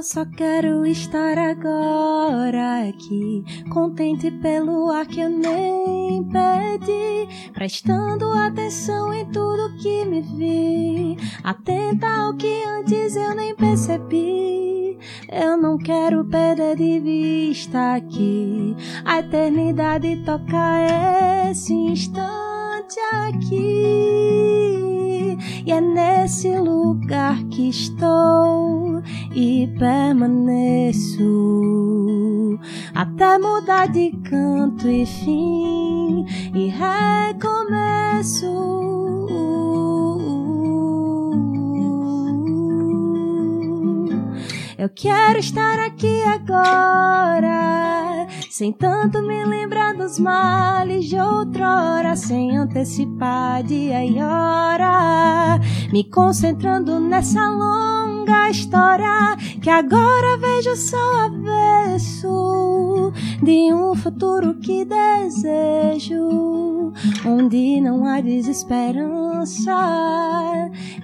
Eu só quero estar agora aqui, contente pelo ar que eu nem pedi, prestando atenção em tudo que me vi, atenta ao que antes eu nem percebi. Eu não quero perder de vista aqui a eternidade toca esse instante aqui. E é nesse lugar que estou e permaneço até mudar de canto e fim e recomeço. Eu quero estar aqui agora, sem tanto me lembrar dos males de outrora, sem antecipar dia e hora, me concentrando nessa longa história que agora vejo só avesso de um futuro que desejo, onde não há desesperança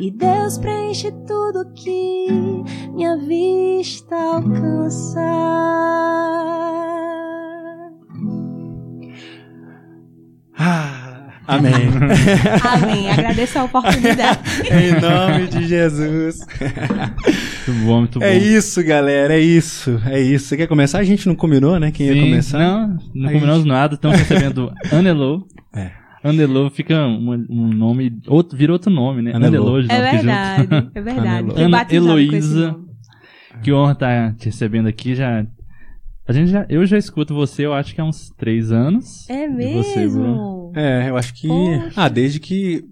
e Deus preenche tudo que minha vista alcança. Ah, amém. Amém. Agradeço a oportunidade. em nome de Jesus. Muito bom, muito bom. É isso, galera, é isso, é isso. Você quer começar? A gente não combinou, né? Quem ia Sim, começar? Não, não combinamos nada. Estamos recebendo Anelo. É. Anelo fica um, um nome, outro, vira outro nome, né? Anelô. É verdade, é verdade. Anelô. Fui Ana Heloísa. nome. Que honra estar te recebendo aqui. Já, a gente já, eu já escuto você, eu acho que há uns três anos. É E você, Bruno? mesmo? É, eu acho que. Poxa. Ah, desde que.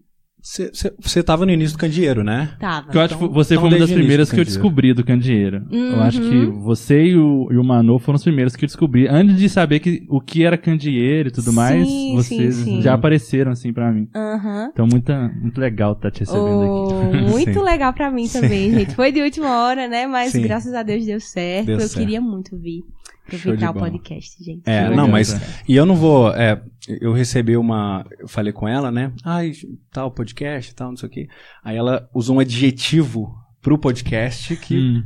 Você tava no início do candeeiro, né? Tava. Que eu acho que Então- você então foi uma das primeiras que eu descobri do Candeeiro. Eu acho que Uhum. você e o, e o Manu foram os primeiros que eu descobri. Antes de saber que, o que era Candeeiro e tudo Sim, mais, sim, vocês sim. já apareceram assim pra mim. Aham. Então, muita, muito legal estar te recebendo Oh, aqui. muito Sim. legal pra mim também, gente. Foi de última hora, né? Mas Sim. graças a Deus deu certo. Deu eu certo. queria muito vir aproveitar o podcast, gente. É, não, mas. E eu não vou. É, eu recebi uma. Eu falei com ela, né? Ai, tal, podcast, tal, não sei o quê. Aí ela usou um adjetivo pro podcast que Hum.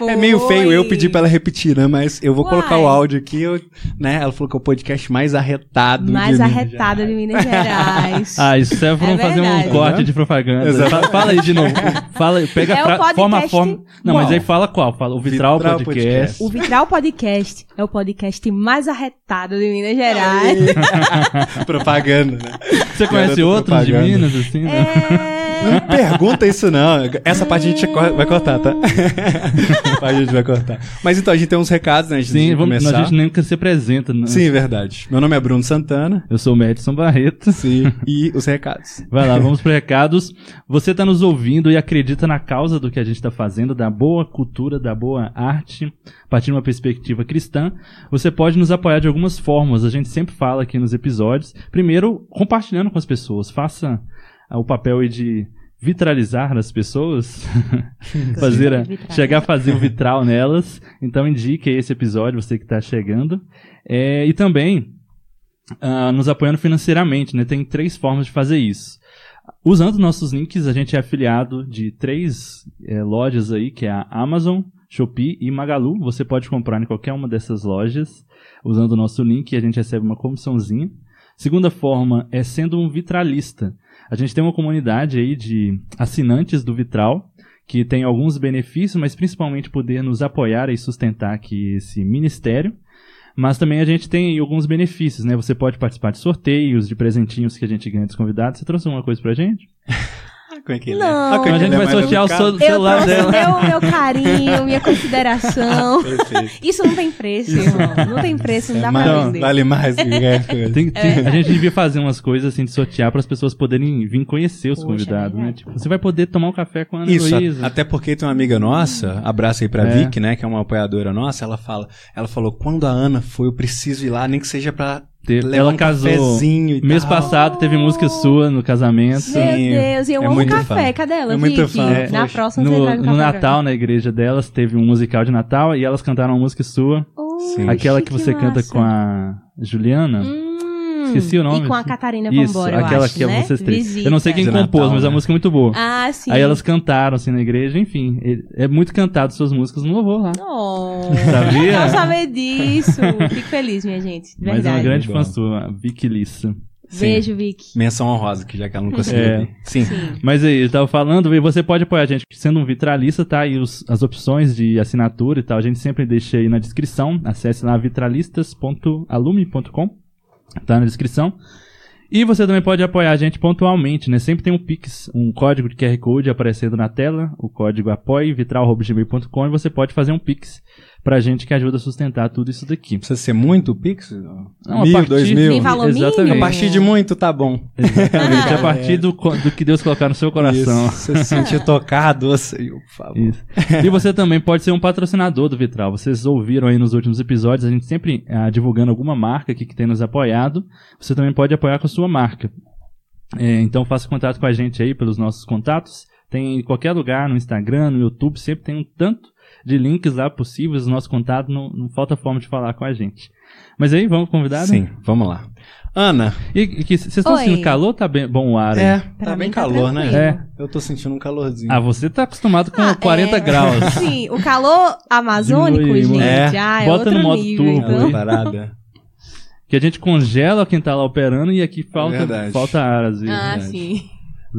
É meio Foi. feio eu pedir pra ela repetir, né? Mas eu vou Uai. colocar o áudio aqui, eu, né? Ela falou que é o podcast mais arretado. Mais de Minas arretada de Gerais. Minas Gerais. Ah, isso é pra É fazer um verdade. corte de propaganda. Exato. Fala, aí de novo. Fala, pega É podcast forma a forma. Não, mas aí fala qual? Fala o Vitral, Vitral Podcast. O Vitral Podcast é o podcast mais arretado de Minas Gerais. Propaganda, né? Você conhece outros de. Minas, assim? né? Não É. pergunta isso, não. Essa parte a gente vai cortar, tá? A gente vai cortar. Mas então, a gente tem uns recados, né? Antes Sim, de vamos, começar. a gente nunca se apresenta. Né? Sim, verdade. Meu nome é Bruno Santana. Eu sou o Madison Barreto. Sim. E os recados. Vai lá, vamos para recados. Você está nos ouvindo e acredita na causa do que a gente está fazendo, da boa cultura, da boa arte, a partir de uma perspectiva cristã. Você pode nos apoiar de algumas formas. A gente sempre fala aqui nos episódios. Primeiro, compartilhando com as pessoas. Faça o papel aí de vitralizar as pessoas, fazer a- chegar a fazer o vitral nelas. Então indique esse episódio, você que está chegando. É, e também ah, nos apoiando financeiramente, né? Tem três formas de fazer isso. Usando nossos links, a gente é afiliado de três eh, lojas aí, que é a Amazon, Shopee e Magalu. Você pode comprar em qualquer uma dessas lojas usando o nosso link e a gente recebe uma comissãozinha. Segunda forma é sendo um vitralista. A gente tem uma comunidade aí de assinantes do Vitral que tem alguns benefícios, mas principalmente poder nos apoiar e sustentar aqui esse ministério. Mas também a gente tem alguns benefícios, né? Você pode participar de sorteios, de presentinhos que a gente ganha dos convidados. Você trouxe alguma coisa pra gente? Como é que ele é? Não. Ah, é a gente é vai mais sortear o Eu celular trouxe dela. meu, meu carinho, minha consideração. Isso não tem preço, irmão. Não tem preço, não dá É, pra mas vender. vale mais que qualquer coisa. Tem- tem- A gente devia fazer umas coisas assim de sortear para as pessoas poderem vir conhecer os Poxa, convidados, né? Tipo, você vai poder tomar um café com a Ana Isso, Luísa. a- até porque tem uma amiga nossa, abraço aí pra É. Vicky, né, que é uma apoiadora nossa, ela fala, ela falou, quando a Ana foi, eu preciso ir lá, nem que seja pra Teve- ela um casou cafezinho e mês tal. passado teve música sua no casamento. Sim, Meu Deus, e eu é amo muito café. fã. Cadê ela, É muito Vicky? fã, Na poxa. próxima você No, um no Natal, na igreja delas, teve um musical de Natal e elas cantaram uma música sua. Oxe, aquela que você canta massa. com a Juliana. Hum, Esqueci o nome. E com a Catarina Isso, Vambora, eu aquela acho, que é né? vocês três. Visita. Eu não sei quem De compôs, Natal, mas a né? música é muito boa. Ah, sim. Aí elas cantaram assim na igreja, enfim. É muito cantado suas músicas no louvor lá. Oh, Sabia? Não saber disso. Fico feliz, minha gente. De Mas é verdade. uma grande fã sua, Vicky Lissa. Sim. Beijo, Vicky. Menção honrosa, que já que ela não conseguiu É. Sim. Sim. Mas aí, eu tava falando, e você pode apoiar a gente sendo um vitralista, tá? E os- as opções de assinatura e tal, a gente sempre deixa aí na descrição. Acesse lá vitralistas.alume.com, tá na descrição. E você também pode apoiar a gente pontualmente, né? Sempre tem um Pix, um código de QR Code aparecendo na tela, o código apoie vitral.gmail.com e você pode fazer um Pix pra gente que ajuda a sustentar tudo isso daqui. Precisa ser muito Pix? Não, a mil, partir- dois mil? Exatamente. A partir de muito, tá bom. Exatamente, a partir do, do que Deus colocar no seu coração. Isso, você se sentir tocado, Senhor, por favor. Isso. E você também pode ser um patrocinador do Vitral. Vocês ouviram aí nos últimos episódios, a gente sempre ah, divulgando alguma marca aqui que tem nos apoiado. Você também pode apoiar com a sua marca. É, então faça contato com a gente aí pelos nossos contatos. Tem em qualquer lugar, no Instagram, no YouTube, sempre tem um tanto de links lá possíveis. O nosso contato não, não falta forma de falar com a gente. Mas aí, vamos convidar? Sim, vamos lá. Ana, E, que- vocês estão sentindo calor ou tá bem, bom o ar é, Pra tá bem tá calor, né? É. Eu tô sentindo um calorzinho. Ah, você tá acostumado com Ah, 40 é. graus. Sim, o calor amazônico, Diminui, gente. é. Ah, é Bota outro no modo nível, turbo É então. parada. Que a gente congela quem tá lá operando e aqui falta, verdade. falta ar às vezes. Ah, verdade. sim.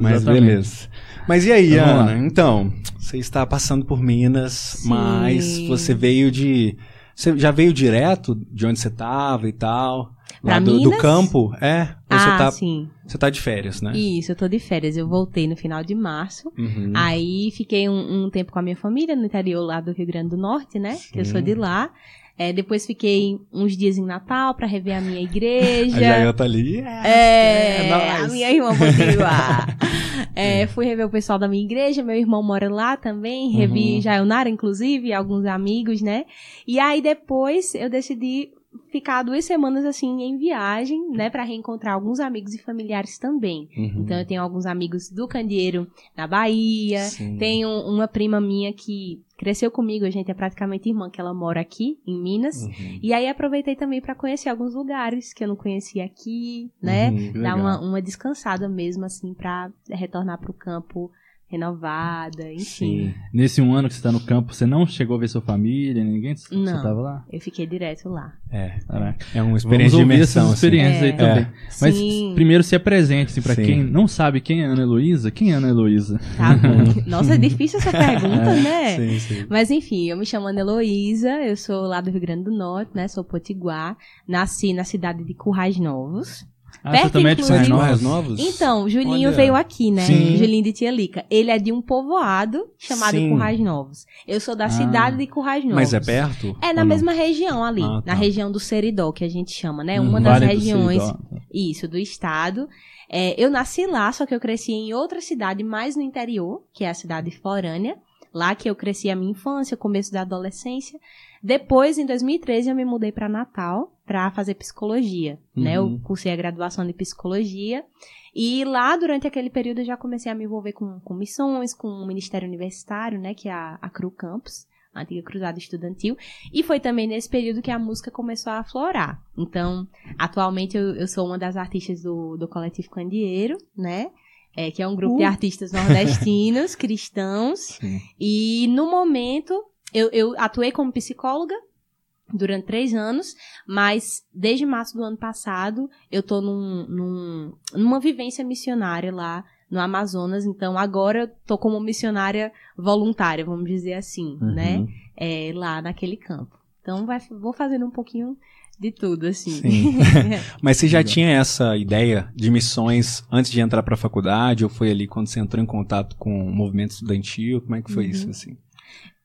Mas Exatamente. beleza. Mas e aí, Então, vamos Ana? lá. Então, você está passando por Minas, Sim. mas você veio de. Você já veio direto de onde você estava e tal? Lá Pra do, do Minas? campo? É? Ou Ah, você, tá, sim. você tá de férias, né? Isso, eu tô de férias. Eu voltei no final de março. Uhum. Aí fiquei um, um tempo com a minha família no interior lá do Rio Grande do Norte, né? Que eu sou de lá. É, depois fiquei uns dias em Natal pra rever a minha A igreja. Jael tá ali. É, é a minha irmã Potiguar. é, fui rever o pessoal da minha igreja, meu irmão mora lá também, revi Uhum. Jaionara, inclusive, alguns amigos, né? E aí depois eu decidi ficar duas semanas assim em viagem, né, Pra reencontrar alguns amigos e familiares também. Uhum. Então eu tenho alguns amigos do Candeeiro na Bahia, Sim. tenho uma prima minha que cresceu comigo, a gente é praticamente irmã, que ela mora aqui em Minas. Uhum. E aí aproveitei também pra conhecer alguns lugares que eu não conhecia aqui, né? Uhum, Dar uma, uma descansada mesmo, assim, pra retornar pro campo renovada, enfim. Sim. Nesse um ano que você tá no campo, você não chegou a ver sua família, ninguém? Você Não. tava lá? Eu fiquei direto lá. É. Caraca. É uma Vamos experiência de ouvir imersão. essas assim. experiências aí É. também. Mas Sim. primeiro se apresente, assim, pra Sim. quem não sabe quem é Ana Heloísa. Quem é Ana Heloísa? Tá bom. Nossa, é difícil essa pergunta, né? Sim, sim. Mas enfim, eu me chamo Ana Heloísa, eu sou lá do Rio Grande do Norte, né? Sou potiguar. Nasci na cidade de Currais Novos. Ah, Perto, você também é de inclusive. Currais São Novos? novos? Então, o Julinho Olha. veio aqui, né? Sim. Julinho de Tia Lica. Ele é de um povoado chamado Sim. Currais Novos. Eu sou da Ah. cidade de Currais Novos. Mas é perto? É na não? mesma região ali, Ah, tá. na região do Seridó, que a gente chama, né? Hum, Uma das Vale do regiões, Seridó. isso, do estado. É, eu nasci lá, só que eu cresci em outra cidade mais no interior, que é a cidade de Florânia. Lá que eu cresci a minha infância, começo da adolescência. Depois, em 2013, eu me mudei para Natal para fazer psicologia, né? Eu Uhum. cursei a graduação de psicologia. E lá, durante aquele período, eu já comecei a me envolver com, com missões, com o Ministério Universitário, né? Que é a, a Cru Campus, a antiga Cruzada Estudantil. E foi também nesse período que a música começou a aflorar. Então, atualmente, eu, eu sou uma das artistas do, do Coletivo Candeeiro, né? É, que é um grupo de Uh. artistas nordestinos, cristãos. Sim. E no momento, eu, eu atuei como psicóloga durante três anos, mas desde março do ano passado eu tô num, num- numa vivência missionária lá no Amazonas, então agora eu tô como missionária voluntária, vamos dizer assim, Uhum. né? É, lá naquele campo. Então vai, vou fazendo um pouquinho de tudo, assim. Sim. Mas você já Legal. tinha essa ideia de missões antes de entrar pra faculdade? Ou foi ali quando você entrou em contato com o movimento estudantil? Como é que foi Uhum. isso, assim?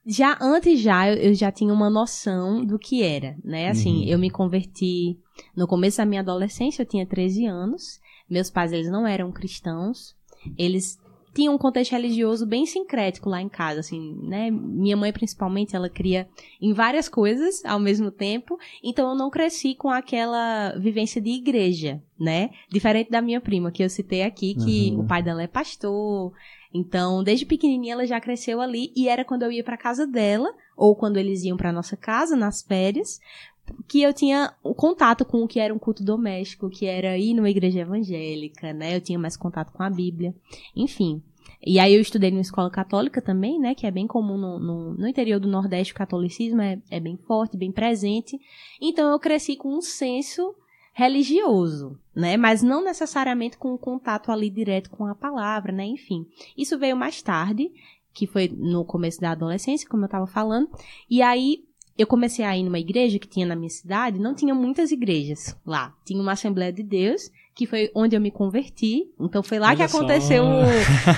Já antes já eu, eu já tinha uma noção do que era, né? Assim, Uhum. eu me converti no começo da minha adolescência, eu tinha 13 anos. Meus pais eles não eram cristãos. Eles tinham um contexto religioso bem sincrético lá em casa, assim, né? Minha mãe principalmente, ela cria em várias coisas ao mesmo tempo, então eu não cresci com aquela vivência de igreja, né? Diferente da minha prima que eu citei aqui, que Uhum. o pai dela é pastor, então, desde pequenininha ela já cresceu ali e era quando eu ia pra casa dela ou quando eles iam pra nossa casa nas férias que eu tinha o contato com o que era um culto doméstico, que era ir numa igreja evangélica, né? Eu tinha mais contato com a Bíblia, enfim. E aí eu estudei numa escola católica também, né? Que é bem comum no, no, no interior do Nordeste, o catolicismo é, é bem forte, bem presente. Então eu cresci com um senso religioso, né? Mas não necessariamente com um contato ali direto com a palavra, né? Enfim, isso veio mais tarde, que foi no começo da adolescência, como eu estava falando. E aí eu comecei a ir numa igreja que tinha na minha cidade, não tinha muitas igrejas lá. Tinha uma Assembleia de Deus, que foi onde eu me converti. Então foi lá Olha que aconteceu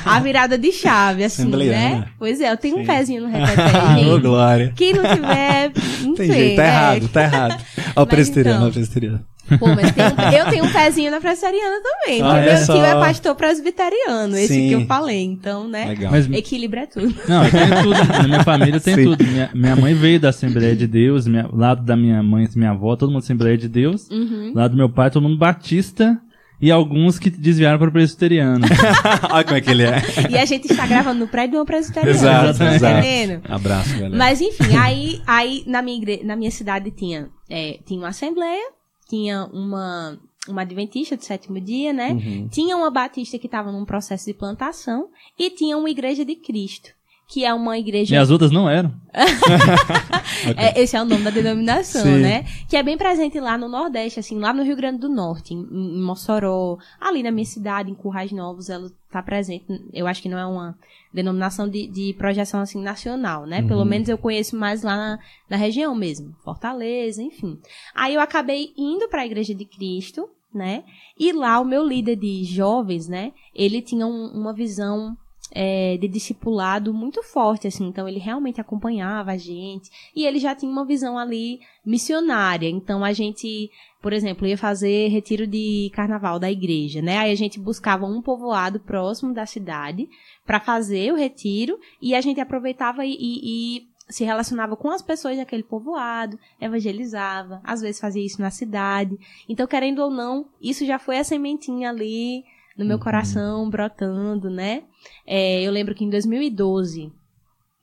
a virada de chave, assim, Assembleiana. né? Pois é, eu tenho um Sim. pezinho no Ô, repetezinho. Glória. Quem não tiver, não Tem sei. jeito, tá é. errado, tá errado. Ó, o presbiteriano, então- ó, o presbiteriano. Pô, mas tem eu tenho um pezinho na presbiteriana também. Olha porque meu só. tio é pastor presbiteriano, esse Sim. que eu falei. Então, né? Legal. Mas, Equilíbrio é tudo. não, tem tudo. Na minha família tem Sim. tudo. Minha, minha mãe veio da Assembleia de Deus, minha, lado da minha mãe e minha avó, todo mundo Assembleia de Deus. Uhum. Lado do meu pai, todo mundo batista. E alguns que desviaram para o presbiteriano. Olha como é que ele é. E a gente está gravando no prédio de uma presbiteriana. Exato, tá exato. entendendo? Abraço, galera. Mas enfim, aí, aí na, minha igre... na minha cidade tinha, é, tinha uma assembleia, tinha uma, uma adventista do sétimo dia, né? Uhum. Tinha uma batista que estava num processo de plantação e tinha uma igreja de Cristo, que é uma igreja e as outras não eram. É, esse é o nome da denominação, Sim. né? Que é bem presente lá no Nordeste, assim, lá no Rio Grande do Norte, em, em Mossoró, ali na minha cidade, em Currais Novos, ela tá presente. Eu acho que não é uma denominação de, de projeção, assim, nacional, né? Pelo Uhum. menos eu conheço mais lá na, na região mesmo, Fortaleza, enfim. Aí eu acabei indo para a Igreja de Cristo, né? E lá o meu líder de jovens, né? Ele tinha um- uma visão é, de discipulado muito forte, assim. Então, ele realmente acompanhava a gente. E ele já tinha uma visão ali missionária. Então, a gente, por exemplo, ia fazer retiro de carnaval da igreja, né? Aí a gente buscava um povoado próximo da cidade para fazer o retiro. E a gente aproveitava e, e- e se relacionava com as pessoas daquele povoado, evangelizava, às vezes fazia isso na cidade. Então, querendo ou não, isso já foi a sementinha ali no meu Uhum. coração, brotando, né? É, eu lembro que em 2012,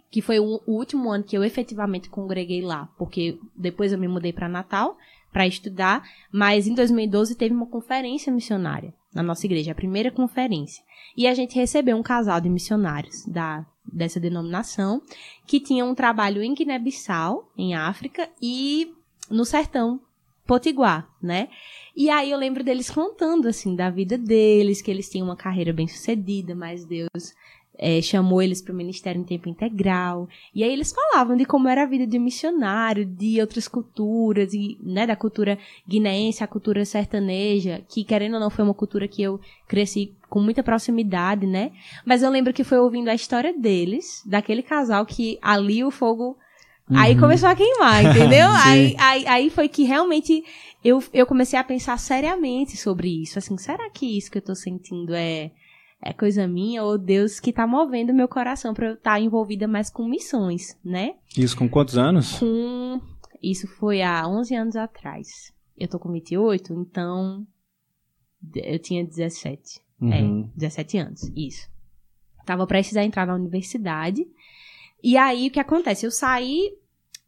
que foi o, o último ano que eu efetivamente congreguei lá, porque depois eu me mudei para Natal para estudar, mas em 2012 teve uma conferência missionária na nossa igreja, a primeira conferência. E a gente recebeu um casal de missionários da dessa denominação que tinham um trabalho em Guiné-Bissau, em África, e no sertão potiguar, né? E aí eu lembro deles contando, assim, da vida deles, que eles tinham uma carreira bem sucedida, mas Deus eh, chamou eles para o ministério em tempo integral. E aí eles falavam de como era a vida de um missionário, de outras culturas, e, né, da cultura guineense, a cultura sertaneja, que querendo ou não foi uma cultura que eu cresci com muita proximidade, né? Mas eu lembro que foi ouvindo a história deles, daquele casal que ali o fogo Aí começou a queimar, entendeu? aí, aí, aí foi que realmente eu, eu comecei a pensar seriamente sobre isso. Assim, será que isso que eu tô sentindo é, é coisa minha ou Deus que tá movendo meu coração pra eu estar envolvida mais com missões, né? Isso com quantos anos? Com. Isso foi há 11 anos atrás. Eu tô com 28, então. Eu tinha 17. Uhum. É, 17 anos, isso. Tava prestes a entrar na universidade. E aí, o que acontece? Eu saí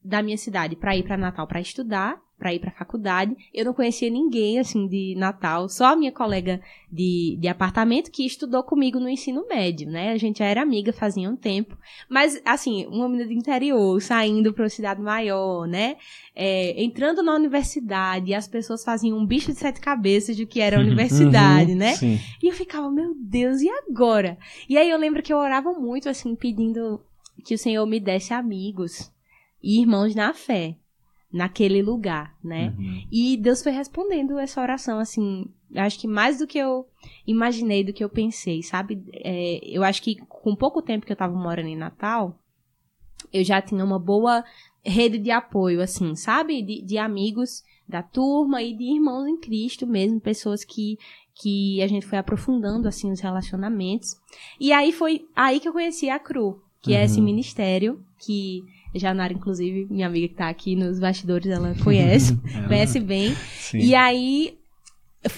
da minha cidade pra ir pra Natal pra estudar, pra ir pra faculdade. Eu não conhecia ninguém, assim, de Natal. Só a minha colega de, de apartamento que estudou comigo no ensino médio, né? A gente já era amiga fazia um tempo. Mas, assim, uma menina do interior, saindo pra uma cidade maior, né? É, entrando na universidade, as pessoas faziam um bicho de sete cabeças de que era a universidade, Uhum, né? Sim. E eu ficava, meu Deus, e agora? E aí eu lembro que eu orava muito, assim, pedindo que o Senhor me desse amigos e irmãos na fé, naquele lugar, né? Uhum. E Deus foi respondendo essa oração, assim, acho que mais do que eu imaginei, do que eu pensei, sabe? É, eu acho que com pouco tempo que eu tava morando em Natal, eu já tinha uma boa rede de apoio, assim, sabe? De, de amigos da turma e de irmãos em Cristo mesmo, pessoas que, que a gente foi aprofundando, assim, os relacionamentos. E aí foi aí que eu conheci a CRU, que é esse Uhum. ministério que Janara, inclusive, minha amiga que tá aqui nos bastidores, ela conhece, conhece bem. Sim. E aí,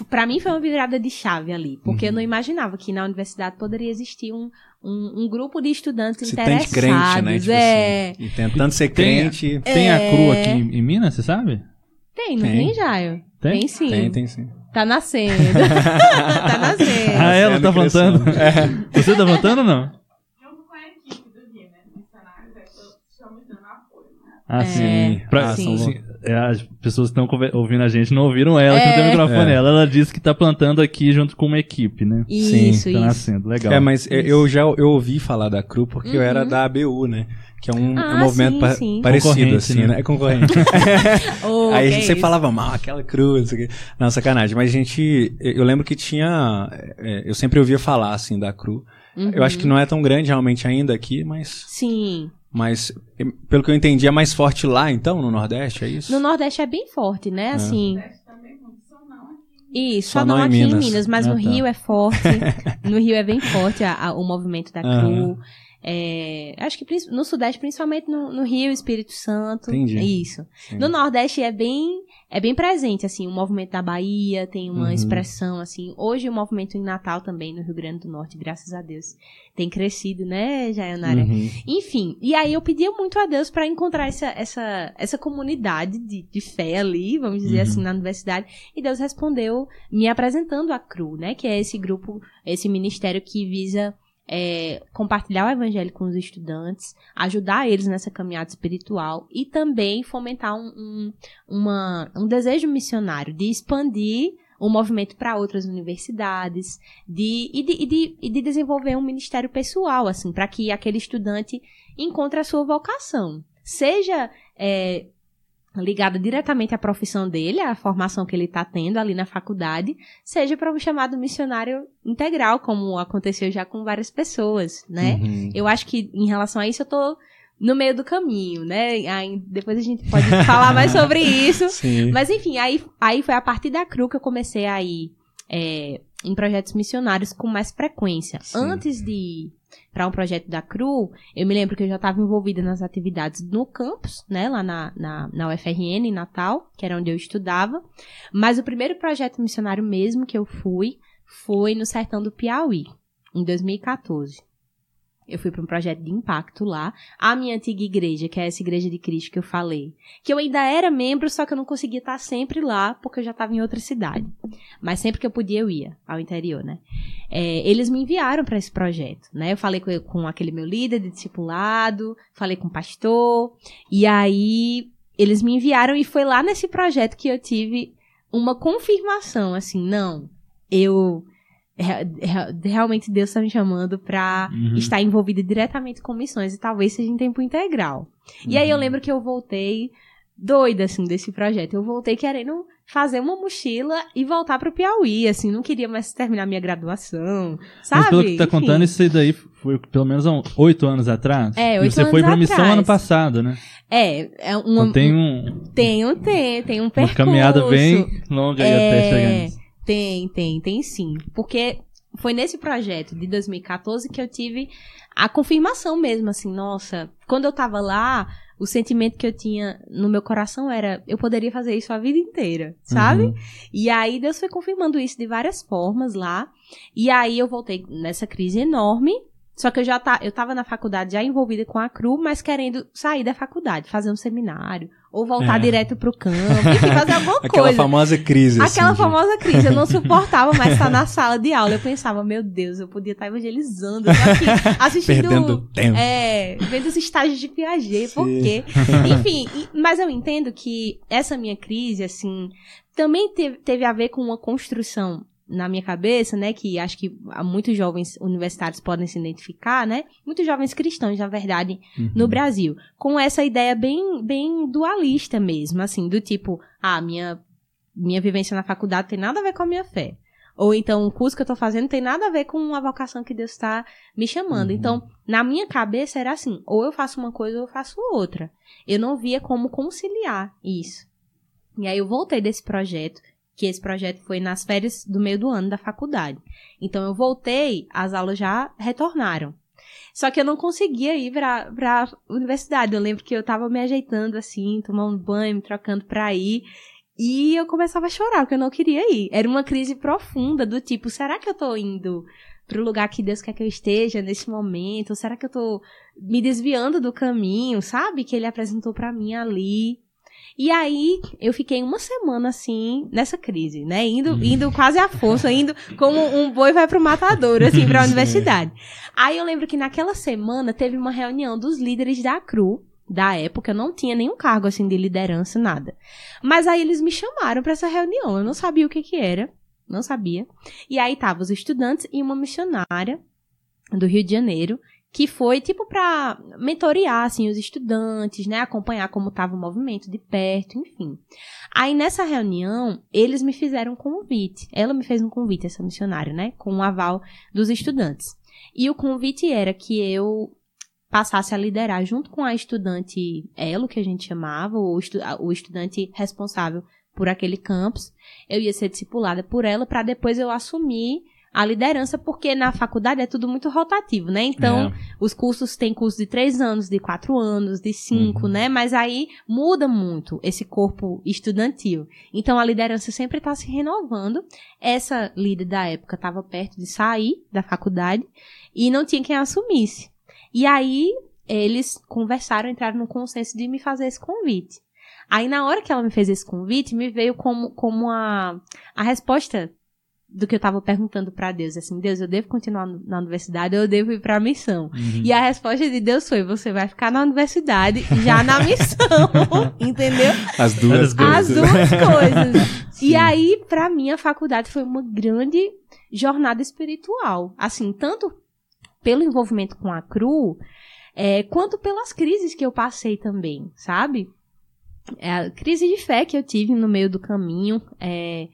pra mim foi uma virada de chave ali, porque eu Uhum. não imaginava que na universidade poderia existir um, um, um grupo de estudantes Se tem interessados. de crente, né? Tipo é. assim, e tentando ser Tem- crente. Tem a É. CRU aqui em, em Minas, você sabe? Tem, não Tem. tem, Jaio? Tem? sim. Tem, tem sim. Tá nascendo. tá nascendo. Ah, ela tá crescendo. plantando? Você tá plantando ou não? junto com a equipe do Guia, né? Missionários, é que estamos dando apoio, né? Ah, É, sim. Pra- Ah, sim. sim, é, as pessoas que estão ouvindo a gente não ouviram ela, que não tem É. microfone. É. Ela, ela disse que tá plantando aqui junto com uma equipe, né? Isso, tá isso. nascendo, legal. É, mas eu- eu já eu ouvi falar da CRU porque eu era Uhum. da ABU, né? Que é um, Ah, um movimento sim, pa- sim. parecido, Concorrente, assim, né? né? É concorrente. Oh, Aí a que gente sempre isso. falava mal, aquela CRU, não sei o quê. Não, sacanagem. Mas a gente... Eu lembro que tinha... é, Eu sempre ouvia falar, assim, da CRU. Eu acho que não é tão grande realmente ainda aqui, mas... Sim. Mas, pelo que eu entendi, é mais forte lá, então, no Nordeste, é isso? No Nordeste é bem forte, né? Assim. Muito, só não aqui. Isso, Só só, não não em aqui em Minas. Minas, mas Ah, no tá. Rio é forte. no Rio é bem forte a- a- o movimento da Aham. CRU. É, acho que no Sudeste, principalmente no, no Rio, Espírito Santo. Entendi. Isso. Sim. No Nordeste é bem, é bem presente, assim, o movimento da Bahia tem uma Uhum. expressão, assim. Hoje o movimento em Natal também, no Rio Grande do Norte, graças a Deus, tem crescido, né, Jaionara? Uhum. Enfim, e aí eu pedia muito a Deus para encontrar essa, essa, essa comunidade de, de fé ali, vamos dizer Uhum. assim, na universidade. E Deus respondeu me apresentando a CRU, né? Que é esse grupo, esse ministério que visa é, compartilhar o evangelho com os estudantes, ajudar eles nessa caminhada espiritual e também fomentar um, um, uma, um desejo missionário de expandir o movimento para outras universidades de, e, de, e, de, e de desenvolver um ministério pessoal, assim, para que aquele estudante encontre a sua vocação. Seja é, ligada diretamente à profissão dele, à formação que ele está tendo ali na faculdade, seja para um chamado missionário integral, como aconteceu já com várias pessoas, né? Uhum. Eu acho que em relação a isso eu tô no meio do caminho, né? Aí, depois a gente pode falar mais sobre isso. Sim. Mas enfim, aí, aí foi a partir da CRU que eu comecei a ir é, em projetos missionários com mais frequência. Sim. Antes de para um projeto da CRU, eu me lembro que eu já estava envolvida nas atividades no campus, né, lá na, na, na UFRN, em Natal, que era onde eu estudava. Mas o primeiro projeto missionário mesmo que eu fui foi no sertão do Piauí, em 2014. Eu fui para um projeto de impacto lá. A minha antiga igreja, que é essa igreja de Cristo que eu falei, que eu ainda era membro, só que eu não conseguia estar sempre lá, porque eu já estava em outra cidade. Mas sempre que eu podia, eu ia ao interior, né? É, eles me enviaram para esse projeto, né? Eu falei com, com aquele meu líder de discipulado, falei com o pastor, e aí eles me enviaram e foi lá nesse projeto que eu tive uma confirmação, assim, não, eu realmente Deus está me chamando para Uhum. estar envolvida diretamente com missões e talvez seja em tempo integral. E aí eu lembro que eu voltei doida, assim, desse projeto. Eu voltei querendo fazer uma mochila e voltar pro Piauí, assim, não queria mais terminar minha graduação, sabe? Mas pelo que tá Enfim. contando, isso aí daí foi pelo menos oito anos atrás. É, E oito você anos foi pra missão atrás. ano passado, né? É, é uma, Então tem um, tem um tem, tem um uma percurso. caminhada bem longa aí É, até chegar nisso. Tem, tem, tem sim. Porque foi nesse projeto de 2014 que eu tive a confirmação mesmo, assim, nossa, quando eu tava lá, o sentimento que eu tinha no meu coração era, eu poderia fazer isso a vida inteira, sabe? Uhum. E aí Deus foi confirmando isso de várias formas lá. E aí eu voltei nessa crise enorme. Só que eu já tá, eu tava na faculdade já envolvida com a CRU, mas querendo sair da faculdade, fazer um seminário, ou voltar É. direto pro campo, enfim, fazer alguma Aquela coisa. famosa crise. Aquela assim, de- famosa crise, eu não suportava mais estar na sala de aula. Eu pensava, meu Deus, eu podia estar evangelizando, eu tô aqui assistindo. Perdendo tempo. É, vendo os estágios de Piaget, por Sim. quê? Enfim, mas eu entendo que essa minha crise, assim, também teve, teve a ver com uma construção na minha cabeça, né, que acho que há muitos jovens universitários podem se identificar, né, muitos jovens cristãos, na verdade, Uhum. no Brasil, com essa ideia bem, bem dualista mesmo, assim, do tipo, ah, minha, minha vivência na faculdade tem nada a ver com a minha fé. Ou então, o curso que eu tô fazendo tem nada a ver com a vocação que Deus está me chamando. Uhum. Então, na minha cabeça era assim, ou eu faço uma coisa ou eu faço outra. Eu não via como conciliar isso. E aí eu voltei desse projeto, que esse projeto foi nas férias do meio do ano da faculdade. Então eu voltei, as aulas já retornaram. Só que eu não conseguia ir pra, pra universidade. Eu lembro que eu tava me ajeitando assim, tomando banho, me trocando pra ir. E eu começava a chorar, porque eu não queria ir. Era uma crise profunda, do tipo, será que eu tô indo pro lugar que Deus quer que eu esteja nesse momento? Será que eu tô me desviando do caminho, sabe? Que ele apresentou pra mim ali. E aí, eu fiquei uma semana assim, nessa crise, né? Indo, indo quase à força, indo como um boi vai pro matador, assim, pra universidade. Aí eu lembro que naquela semana teve uma reunião dos líderes da CRU, da época, eu não tinha nenhum cargo assim de liderança, nada. Mas aí eles me chamaram para essa reunião, eu não sabia o que que era, não sabia. E aí tava os estudantes e uma missionária do Rio de Janeiro, que foi tipo para mentorear assim os estudantes, né, acompanhar como estava o movimento de perto, enfim. Aí nessa reunião, eles me fizeram um convite. Ela me fez um convite essa missionária, né, com o aval dos estudantes. E o convite era que eu passasse a liderar junto com a estudante Elo, que a gente chamava, o, estu o estudante responsável por aquele campus. Eu ia ser discipulada por ela para depois eu assumir a liderança, porque na faculdade é tudo muito rotativo, né? Então, É. os cursos têm curso de três anos, de quatro anos, de cinco, Uhum. né? Mas aí muda muito esse corpo estudantil. Então, a liderança sempre está se renovando. Essa líder da época estava perto de sair da faculdade e não tinha quem assumisse. E aí, eles conversaram, entraram no consenso de me fazer esse convite. Aí, na hora que ela me fez esse convite, me veio como, como a, a resposta do que eu tava perguntando pra Deus, assim, Deus, eu devo continuar na universidade ou eu devo ir pra missão? Uhum. E a resposta de Deus foi, você vai ficar na universidade já na missão, entendeu? As duas As As coisas. duas coisas. E aí, pra mim, a faculdade foi uma grande jornada espiritual. Assim, tanto pelo envolvimento com a CRU, é, quanto pelas crises que eu passei também, sabe? É, a crise de fé que eu tive no meio do caminho, é,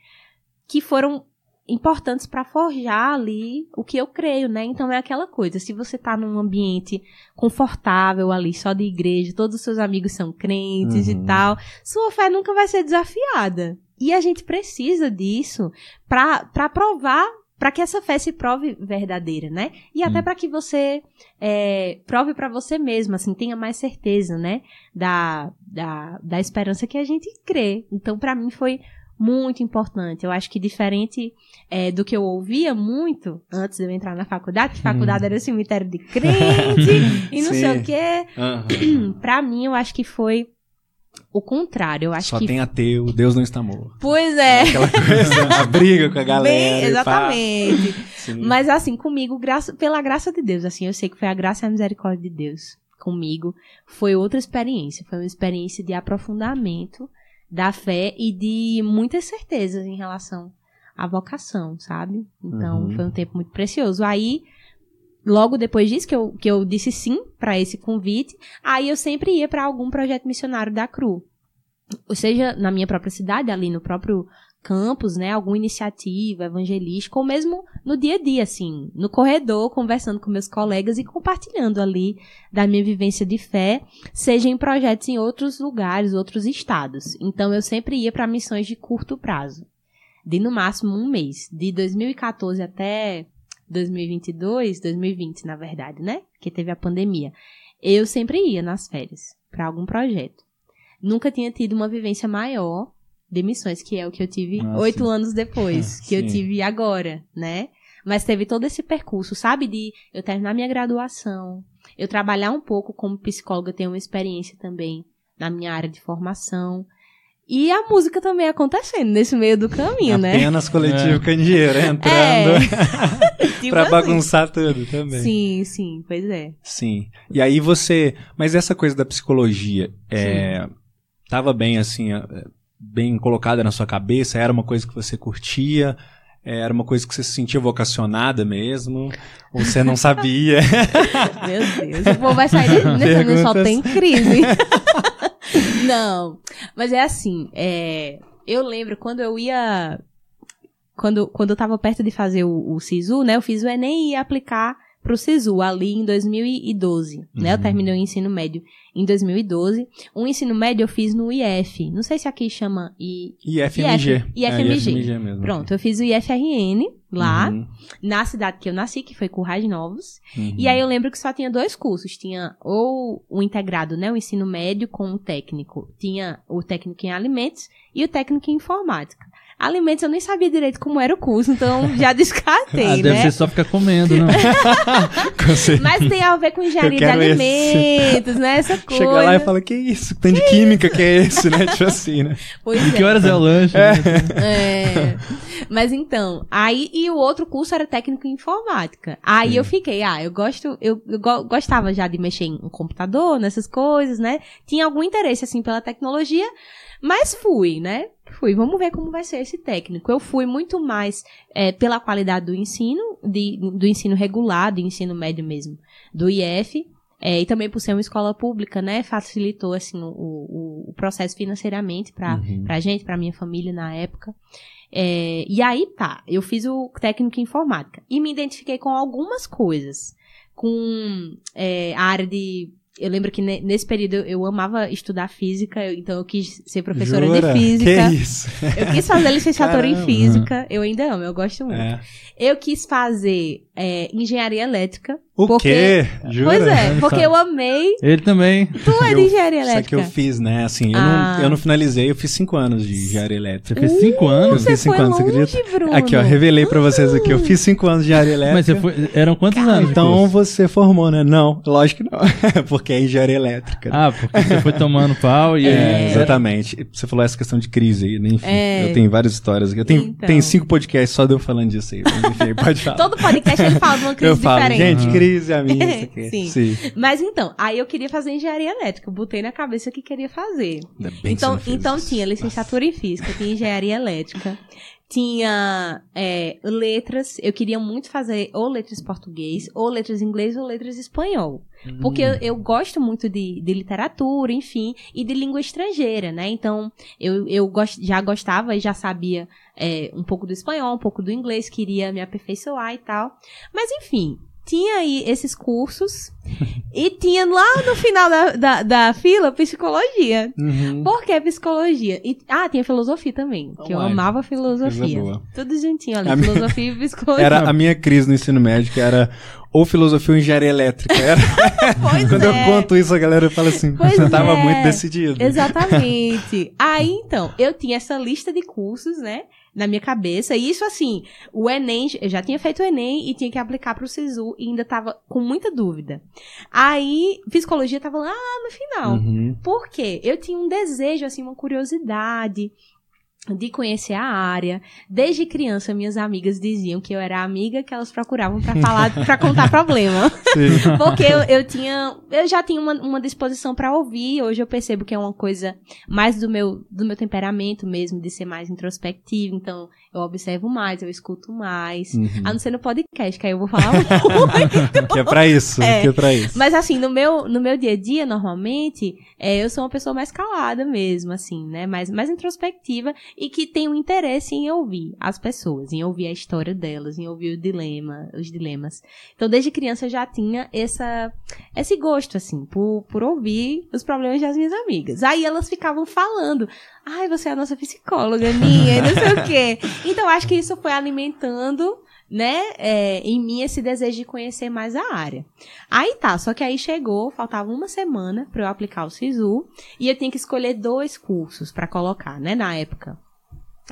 que foram importantes para forjar ali o que eu creio, né? Então é aquela coisa, se você tá num ambiente confortável ali, só de igreja, todos os seus amigos são crentes Uhum. e tal, sua fé nunca vai ser desafiada. E a gente precisa disso para para provar, para que essa fé se prove verdadeira, né? E até Hum. para que você é, prove para você mesmo, assim, tenha mais certeza, né? Da, da, da esperança que a gente crê. Então, para mim foi muito importante. Eu acho que diferente é, do que eu ouvia muito antes de eu entrar na faculdade, que faculdade era cemitério de crente e não sei Sim. o quê. Aham. Pra mim, eu acho que foi o contrário. Eu acho Só que. tem ateu, Deus não está morto. Pois é. Aquela coisa, a briga com a galera. Bem, exatamente. Mas assim, comigo, graça, pela graça de Deus, assim, eu sei que foi a graça e a misericórdia de Deus comigo. Foi outra experiência, foi uma experiência de aprofundamento da fé e de muitas certezas em relação à vocação, sabe? Então, Uhum. foi um tempo muito precioso. Aí, logo depois disso que eu, que eu disse sim para esse convite, aí eu sempre ia para algum projeto missionário da CRU. Ou seja, na minha própria cidade, ali no próprio campus, né, alguma iniciativa evangelística, ou mesmo no dia a dia, assim, no corredor, conversando com meus colegas e compartilhando ali da minha vivência de fé, seja em projetos em outros lugares, outros estados. Então eu sempre ia para missões de curto prazo, de no máximo um mês, de 2014 até 2022, 2020 na verdade, né, que teve a pandemia. Eu sempre ia nas férias para algum projeto. Nunca tinha tido uma vivência maior de missões, que é o que eu tive Ah, oito anos depois, que eu tive agora, né? Mas teve todo esse percurso, sabe? De eu terminar minha graduação, eu trabalhar um pouco como psicóloga, ter uma experiência também na minha área de formação. E a música também acontecendo nesse meio do caminho, né? Apenas coletivo É. candeeiro entrando É. tipo pra assim. bagunçar tudo também. Sim, sim, pois é. Sim. E aí você. Mas essa coisa da psicologia é, tava bem assim, é, bem colocada na sua cabeça? Era uma coisa que você curtia? É, Era uma coisa que você se sentia vocacionada mesmo? Ou você não sabia? Meu Deus, o povo vai sair desse nesse só tem crise. Não, mas é assim, é, eu lembro quando eu ia, quando, quando eu tava perto de fazer o, o SISU, né, eu fiz o Enem e ia aplicar pro SISU ali em 2012, né, eu Uhum. terminei o ensino médio em 2012, o ensino médio eu fiz no IF, não sei se aqui chama I, IFMG. IFMG. É, IFMG mesmo. pronto, eu fiz o IFRN lá, Uhum, na cidade que eu nasci, que foi Currais Novos, uhum. e aí eu lembro que só tinha dois cursos. Tinha ou o integrado, né? O ensino médio com o técnico. Tinha o técnico em alimentos e o técnico em informática. Alimentos eu nem sabia direito como era o curso, então já descartei, Ah, deve né? ser só ficar comendo, certeza. Mas tem a ver com engenharia de quero esse. alimentos, né? Essa Chega lá e fala, que isso? Que tanto de química que é esse, né? Tipo assim, né? Pois E que é. horas é o lanche? né? É. Mas então, aí e o outro curso era técnico em informática. Aí Sim. eu fiquei, ah, eu gosto, eu, eu go- gostava já de mexer em computador, nessas coisas, né? Tinha algum interesse assim pela tecnologia, mas fui, né? Fui, vamos ver como vai ser esse técnico. Eu fui muito mais é, pela qualidade do ensino, de- do ensino regular, do ensino médio mesmo, do IF. é, e também por ser uma escola pública, né, facilitou assim o, o, o processo financeiramente para Uhum. pra gente, pra minha família na época. É, e aí, tá, eu fiz o técnico em informática e me identifiquei com algumas coisas. Com é, a área de. Eu lembro que ne- nesse período eu, amava estudar física, então eu quis ser professora Jura? de física. Que isso? Eu quis fazer licenciatura em física. Eu ainda amo, eu gosto muito. É. Eu quis fazer é, engenharia elétrica. O porque... quê? Jura? Pois é, porque eu amei. Ele também. Tu é de Eu- engenharia Isso é que elétrica. eu fiz, né? Assim, eu, Ah. não, eu não finalizei, eu fiz cinco anos de engenharia Você elétrica. fez cinco anos? Eu fiz Você cinco foi anos, você longe, acredita? Bruno. Aqui, ó, revelei pra vocês aqui. Eu fiz cinco anos de engenharia elétrica. Mas você foi. Eram quantos anos? Então você formou, né? Não, lógico que não. porque é engenharia elétrica. né? Ah, porque você foi tomando pau e É, aí. exatamente. Você falou essa questão de crise aí, né? Enfim, É. eu tenho várias histórias aqui. Eu tenho, Então. tenho cinco podcasts só de eu falando disso aí. Enfim, pode falar. Todo podcast ele fala de uma crise eu falo, diferente. gente, crise é a minha. Isso aqui. Sim. Sim. Mas então, aí eu queria fazer engenharia elétrica. Eu botei na cabeça que queria fazer. Ainda bem que Então, você não fez então tinha licenciatura em física, tinha engenharia elétrica, tinha é, letras. Eu queria muito fazer ou letras português, ou letras inglês, ou letras espanhol. Porque eu, eu gosto muito de, de literatura, enfim, e de língua estrangeira, né? Então, eu, eu gos- já gostava e já sabia é, um pouco do espanhol, um pouco do inglês, queria me aperfeiçoar e tal. Mas, enfim, tinha aí esses cursos e tinha lá no final da, da, da fila psicologia. Uhum. Por que psicologia? E, ah, tinha filosofia também, que eu Uai, amava filosofia. Tudo juntinho ali, A minha- filosofia e psicologia. Era a minha crise no ensino médio, que era ou filosofia ou engenharia elétrica. Era... Quando é. eu conto isso, a galera fala assim, Pois você tava é. muito decidido. Exatamente. Aí, então, eu tinha essa lista de cursos, né? Na minha cabeça. E isso, assim, o Enem, eu já tinha feito o Enem e tinha que aplicar pro SISU e ainda tava com muita dúvida. Aí, psicologia tava lá no final. Uhum. Por quê? Eu tinha um desejo, assim, uma curiosidade de conhecer a área. Desde criança, minhas amigas diziam que eu era a amiga que elas procuravam pra falar, para contar problema. Sim. Porque eu, eu tinha, eu já tinha uma, uma disposição pra ouvir. Hoje eu percebo que é uma coisa mais do meu, do meu temperamento mesmo, de ser mais introspectivo. Então, eu observo mais, eu escuto mais. Uhum. A não ser no podcast, que aí eu vou falar muito. Que é pra isso, É. que é pra isso. Mas assim, no meu, no meu dia a dia, normalmente, é, eu sou uma pessoa mais calada mesmo, assim, né? Mais, mais introspectiva e que tem um interesse em ouvir as pessoas, em ouvir a história delas, em ouvir o dilema, os dilemas. Então, desde criança eu já tinha essa, esse gosto, assim, por, por ouvir os problemas das minhas amigas. Aí elas ficavam falando, ai, você é a nossa psicóloga, minha, e não sei o quê. Então, acho que isso foi alimentando né, é, em mim esse desejo de conhecer mais a área. Aí tá, só que aí chegou, faltava uma semana pra eu aplicar o SISU e eu tinha que escolher dois cursos pra colocar, né, na época.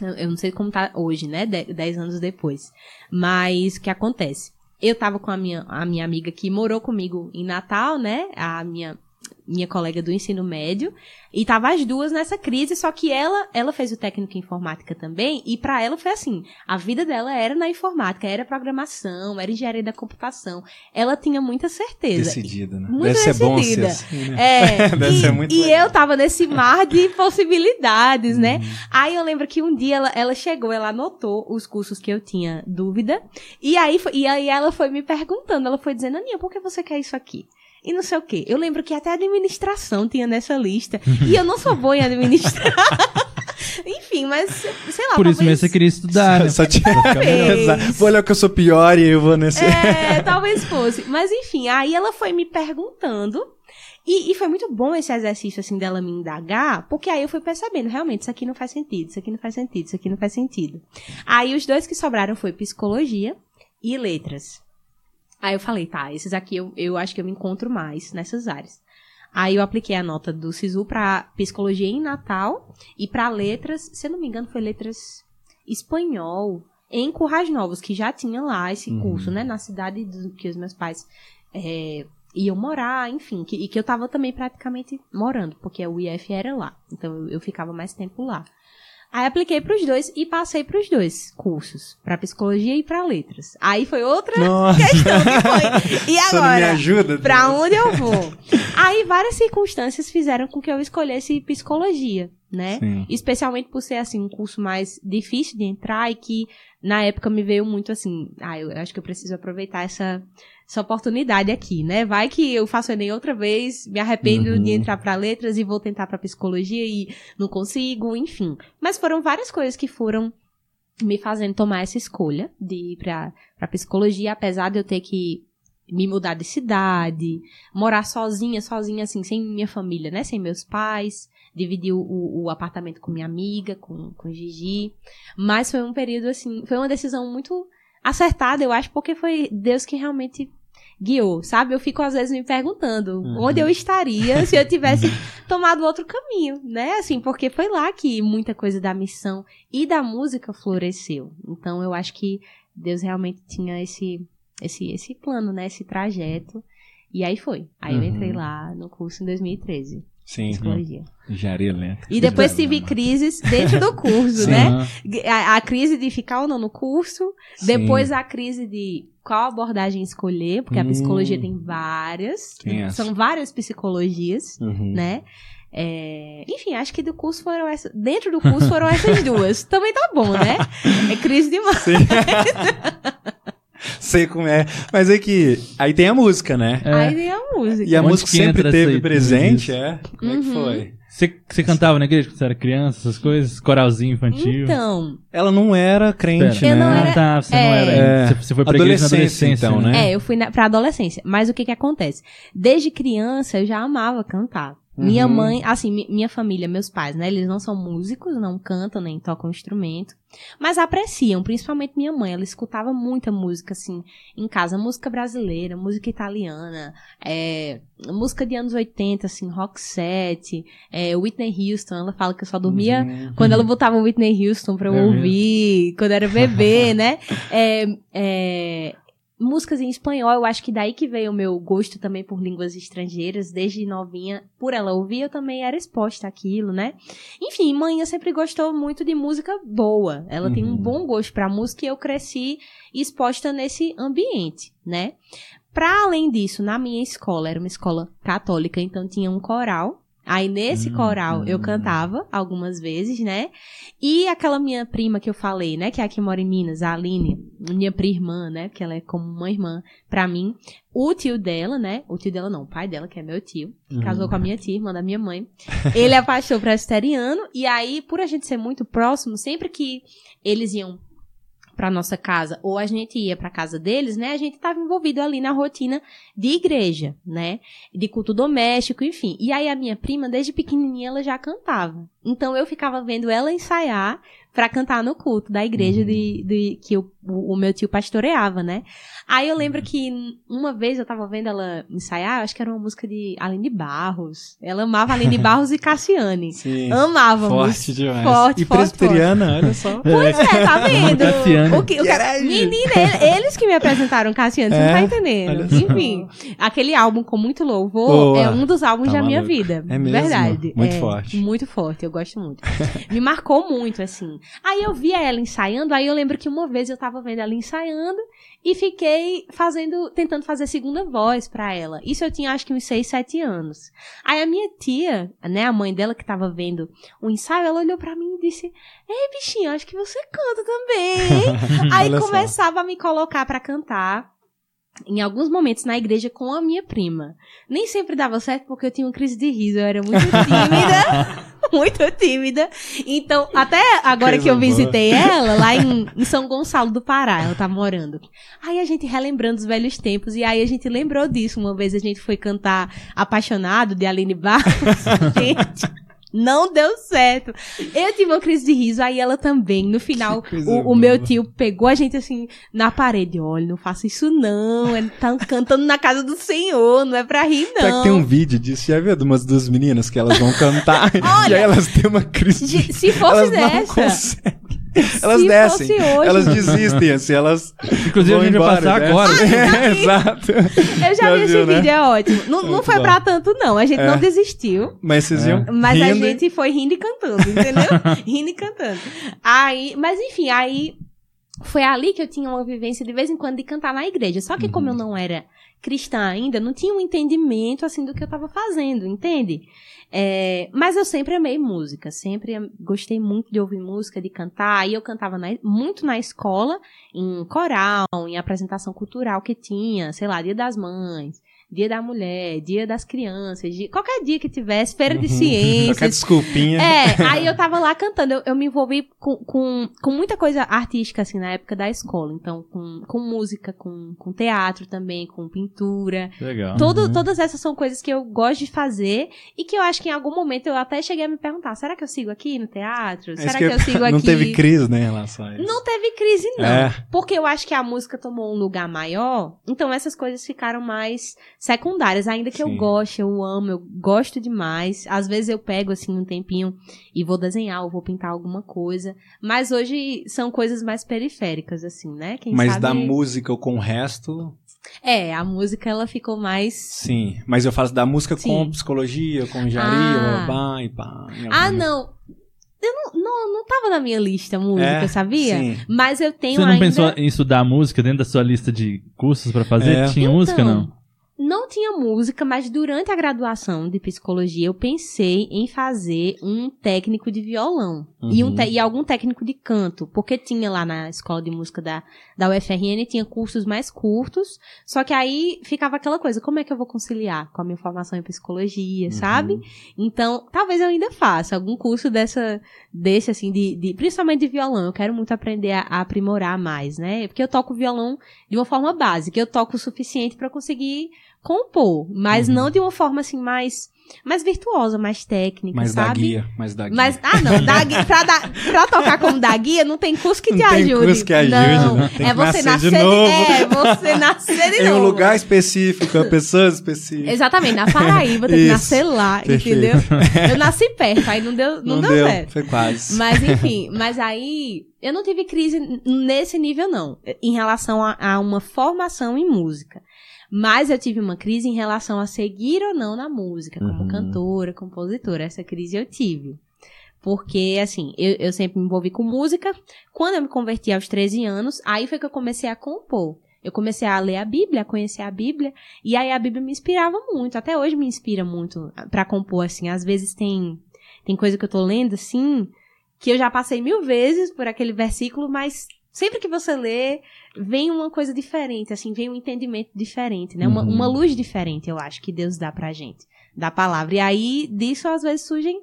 Eu, não sei como tá hoje, né, de- dez anos depois. Mas o que acontece? Eu tava com a minha, a minha amiga que morou comigo em Natal, né, a minha minha colega do ensino médio, e tava as duas nessa crise, só que ela, ela fez o técnico em informática também, e pra ela foi assim, a vida dela era na informática, era programação, era engenharia da computação. Ela tinha muita certeza. Decidida, né? Muito Deve ser bom ser decidida. assim, né? É, Deve e, ser muito e legal. eu tava nesse mar de possibilidades, né? Uhum. Aí eu lembro que um dia ela, ela chegou, ela anotou os cursos que eu tinha dúvida, e aí, foi- e aí ela foi me perguntando, ela foi dizendo, Aninha, por que você quer isso aqui? E não sei o quê. Eu lembro que até administração tinha nessa lista, e eu não sou boa em administrar. Enfim, mas, sei lá, Por isso mesmo você queria estudar, né? Só tinha... Vou olhar que eu sou pior e eu vou nesse... É, talvez fosse. Mas enfim, aí ela foi me perguntando. E, e foi muito bom esse exercício, assim, dela me indagar, porque aí eu fui percebendo, realmente, isso aqui não faz sentido, isso aqui não faz sentido, isso aqui não faz sentido. Aí os dois que sobraram foi psicologia e letras. Aí eu falei, tá, esses aqui eu, eu acho que eu me encontro mais nessas áreas. Aí eu apliquei a nota do SISU pra psicologia em Natal e pra letras, se eu não me engano, foi letras espanhol em Currais Novos, que já tinha lá esse Uhum. curso, né? Na cidade do, que os meus pais é, iam morar, enfim, que, e que eu tava também praticamente morando, porque o IF era lá. Então eu, eu ficava mais tempo lá. Aí apliquei pros dois e passei pros dois cursos, pra psicologia e pra letras. Aí foi outra Nossa, questão que foi. E você não me agora? ajuda? Pra onde eu vou? Aí várias circunstâncias fizeram com que eu escolhesse psicologia, né? Sim. Especialmente por ser, assim, um curso mais difícil de entrar e que, na época, me veio muito assim, ah, eu acho que eu preciso aproveitar essa, essa oportunidade aqui, né? Vai que eu faço Enem outra vez, me arrependo Uhum. de entrar pra letras e vou tentar pra psicologia e não consigo, enfim. Mas foram várias coisas que foram me fazendo tomar essa escolha de ir pra psicologia, apesar de eu ter que me mudar de cidade, morar sozinha, sozinha, assim, sem minha família, né? Sem meus pais, dividir o, o, apartamento com minha amiga, com, com Gigi. Mas foi um período, assim, foi uma decisão muito acertada, eu acho, porque foi Deus que realmente guiou, sabe? Eu fico às vezes me perguntando Uhum. onde eu estaria se eu tivesse tomado outro caminho, né? Assim, porque foi lá que muita coisa da missão e da música floresceu. Então eu acho que Deus realmente tinha esse esse esse plano, né? Esse trajeto. E aí foi. Aí eu Uhum. entrei lá no curso em 2013, Sim, psicologia. engenharia elétrica. E depois tive crises dentro do curso, Sim. né? A, a crise de ficar ou não no curso, Sim. depois a crise de qual abordagem escolher, porque a Hum. psicologia tem várias, Tem essa. são várias psicologias, Uhum. né? É, enfim, acho que do curso foram essas. Dentro do curso foram essas duas. Também tá bom, né? É crise demais. Sei como é. Mas é que. Aí tem a música, né? É. Aí vem a música. E a Onde música que sempre teve aí, presente, é? Como é que Uhum. foi? Você, cantava na igreja quando você era criança, essas coisas? Coralzinho infantil? Então, Ela não era crente. Eu né? não era- Ah, tá, você não é. era. É. Você, você foi pra igreja na Adolescência, adolescência, então, né? né? é, eu fui na, pra adolescência. Mas o que que acontece? Desde criança eu já amava cantar. Minha Uhum. mãe, assim, mi- minha família, meus pais, né? Eles não são músicos, não cantam nem tocam instrumento, mas apreciam, principalmente minha mãe. Ela escutava muita música, assim, em casa. Música brasileira, música italiana, é, música de anos 80, assim, rock set, é, Whitney Houston. Ela fala que eu só dormia Uhum. quando ela botava o Whitney Houston pra eu mesmo? ouvir, quando era bebê, né? É, é, músicas em espanhol, eu acho que daí que veio o meu gosto também por línguas estrangeiras, desde novinha, por ela ouvir, eu também era exposta àquilo, né? Enfim, mãe sempre gostou muito de música boa. Ela tem um Uhum. bom gosto pra música e eu cresci exposta nesse ambiente, né? Pra além disso, na minha escola, era uma escola católica, então tinha um coral. Aí nesse Hum, coral eu hum. cantava algumas vezes, né? E aquela minha prima que eu falei, né? Que é a que mora em Minas, a Aline, minha prima-irmã, né? Que ela é como uma irmã pra mim. O tio dela, né? O tio dela não, o pai dela, que é meu tio, Uhum. casou com a minha tia, irmã da minha mãe. Ele é pastor presbiteriano. E aí, por a gente ser muito próximo, sempre que eles iam pra nossa casa ou a gente ia pra casa deles, né? A gente tava envolvido ali na rotina de igreja, né? De culto doméstico, enfim. E aí a minha prima, desde pequenininha, ela já cantava. Então eu ficava vendo ela ensaiar pra cantar no culto da igreja Uhum. de, de- que o, o, meu tio pastoreava, né? Aí eu lembro que uma vez eu tava vendo ela ensaiar, acho que era uma música de Aline Barros. Ela amava Aline Barros e Cassiane. Sim. Amávamos. Forte demais. Forte, e forte, presbiteriana, olha só. Pois é, tá vendo? Cassiane. O que, o que, menina, ele- eles que me apresentaram Cassiane, você não É, tá entendendo. olha só. Enfim, aquele álbum com muito louvor Boa. é um dos álbuns Tá da minha maluco. vida. É mesmo? Verdade. Muito É, forte. Muito forte, eu gosto muito. me marcou muito, assim. Aí eu via ela ensaiando, aí eu lembro que uma vez eu tava vendo ela ensaiando e fiquei fazendo, tentando fazer segunda voz pra ela. Isso eu tinha acho que uns 6, 7 anos. Aí a minha tia, né, a mãe dela que tava vendo o ensaio, ela olhou pra mim e disse: Ei, bichinho, acho que você canta também? Aí Olha só. começava a me colocar pra cantar. Em alguns momentos na igreja com a minha prima. Nem sempre dava certo porque eu tinha uma crise de riso, eu era muito tímida. muito tímida. Então, até agora Coisa que eu visitei ela, lá em, em São Gonçalo do Pará, ela tá morando. Aí a gente relembrando os velhos tempos, e aí a gente lembrou disso. Uma vez a gente foi cantar Apaixonado, de Aline Barros. gente, não deu certo. Eu tive uma crise de riso, aí ela também. No final, o, o meu tio pegou a gente assim na parede. Olha, não faça isso não. Ele tá cantando na casa do Senhor, não é pra rir, não. Será que tem um vídeo disso? Já viu de umas duas meninas que elas vão cantar Olha, e aí elas têm uma crise de... Se fosse elas não dessa, conseguem. Elas Se descem. fosse hoje. Elas desistem, assim, elas. Inclusive, vão a gente vai embora, passar né? agora. É, exato. Eu já, Já vi esse viu, né? vídeo, é ótimo. Não, não foi bom. pra tanto, não. A gente É. não desistiu. Mas vocês iam. Mas a rindo e- gente foi rindo e cantando, entendeu? rindo e cantando. Aí, mas enfim, aí foi ali que eu tinha uma vivência de vez em quando de cantar na igreja. Só que Uhum. como eu não era cristã ainda, não tinha um entendimento assim do que eu tava fazendo, entende? É, mas eu sempre amei música, sempre gostei muito de ouvir música, de cantar. E eu cantava na- muito na escola, em coral, em apresentação cultural que tinha, sei lá, Dia das Mães, Dia da Mulher, Dia das Crianças, dia- qualquer dia que tivesse, Feira de Uhum. Ciências. Qualquer desculpinha. É, aí eu tava lá cantando. Eu, eu me envolvi com, com, com muita coisa artística, assim, na época da escola. Então, com, com música, com, com teatro também, com pintura. Legal. Todo, Uhum. Todas essas são coisas que eu gosto de fazer e que eu acho que em algum momento eu até cheguei a me perguntar: será que eu sigo aqui no teatro? É Será que, que eu sigo aqui? Não teve crise, né, em relação a isso. Não teve crise, não. É. Porque eu acho que a música tomou um lugar maior, então essas coisas ficaram mais secundárias. Ainda que eu Sim. goste, eu amo, eu gosto demais. Às vezes eu pego, assim, um tempinho e vou desenhar, ou vou pintar alguma coisa. Mas hoje são coisas mais periféricas, assim, né? Quem Mas sabe... da música com o resto, É, a música, ela ficou mais... sim. Mas eu faço da música com Sim. psicologia, com engenharia, Ah. babá, e pá. Ah, não! Eu não, não, não tava na minha lista música, É, sabia? Sim. Mas eu tenho Você não ainda... pensou em estudar música dentro da sua lista de cursos pra fazer? É. Tinha música, Então, não? Não tinha música, mas durante a graduação de psicologia eu pensei em fazer um técnico de violão e, um Uhum. e algum técnico de canto, porque tinha lá na escola de música da, da UFRN, tinha cursos mais curtos, só que aí ficava aquela coisa, como é que eu vou conciliar com a minha formação em psicologia, Uhum. sabe? Então, talvez eu ainda faça algum curso dessa, desse assim, de, de- principalmente de violão, eu quero muito aprender a, a aprimorar mais, né? Porque eu toco violão de uma forma básica, eu toco o suficiente para conseguir compor, mas Uhum. não de uma forma assim mais mais virtuosa, mais técnica, da sabe? guia, mas da guia. Mas, ah, não, da, gui- pra, dar- pra tocar como da guia, não tem curso que Não te tem ajude. curso que ajude, não, né? Tem é que você nascer de nascer novo. É, você nascer de em um novo. lugar específico, com pessoas específicas. Exatamente, na Paraíba, tem que nascer lá, perfeito. entendeu? Eu nasci perto, aí não deu, não deu certo. Foi quase. Mas enfim, mas aí eu não tive crise nesse nível, não, em relação a, a uma formação em música. Mas eu tive uma crise em relação a seguir ou não na música, como Uhum. cantora, compositora. Essa crise eu tive. Porque, assim, eu, eu sempre me envolvi com música. Quando eu me converti aos 13 anos, aí foi que eu comecei a compor. Eu comecei a ler a Bíblia, a conhecer a Bíblia, e aí a Bíblia me inspirava muito. Até hoje me inspira muito pra compor, assim. Às vezes tem, tem coisa que eu tô lendo, assim, que eu já passei mil vezes por aquele versículo, mas sempre que você lê, vem uma coisa diferente, assim, vem um entendimento diferente, né? Uma, Uhum. uma luz diferente, eu acho, que Deus dá pra gente, da palavra. E aí, disso, às vezes, surgem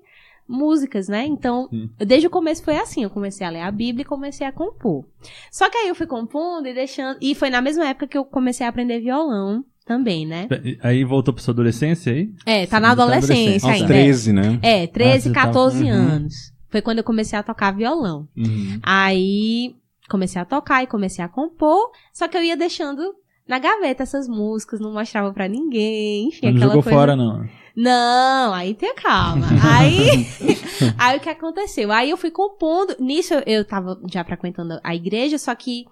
músicas, né? Então, desde o começo foi assim, eu comecei a ler a Bíblia e comecei a compor. Só que aí eu fui compondo e deixando, e foi na mesma época que eu comecei a aprender violão também, né? Aí voltou pra sua adolescência aí? É, tá na Tá na adolescência adolescência. Aos ainda. é. 13, né? É, 13, Ah, você tava- 14 Uhum. anos. Foi quando eu comecei a tocar violão. Uhum. Aí comecei a tocar e comecei a compor, só que eu ia deixando na gaveta essas músicas, não mostrava pra ninguém, enfim, não jogou coisa. fora, não. Não, aí tenha calma. Aí, aí o que aconteceu? Aí eu fui compondo. Nisso eu, eu tava já frequentando a igreja, só que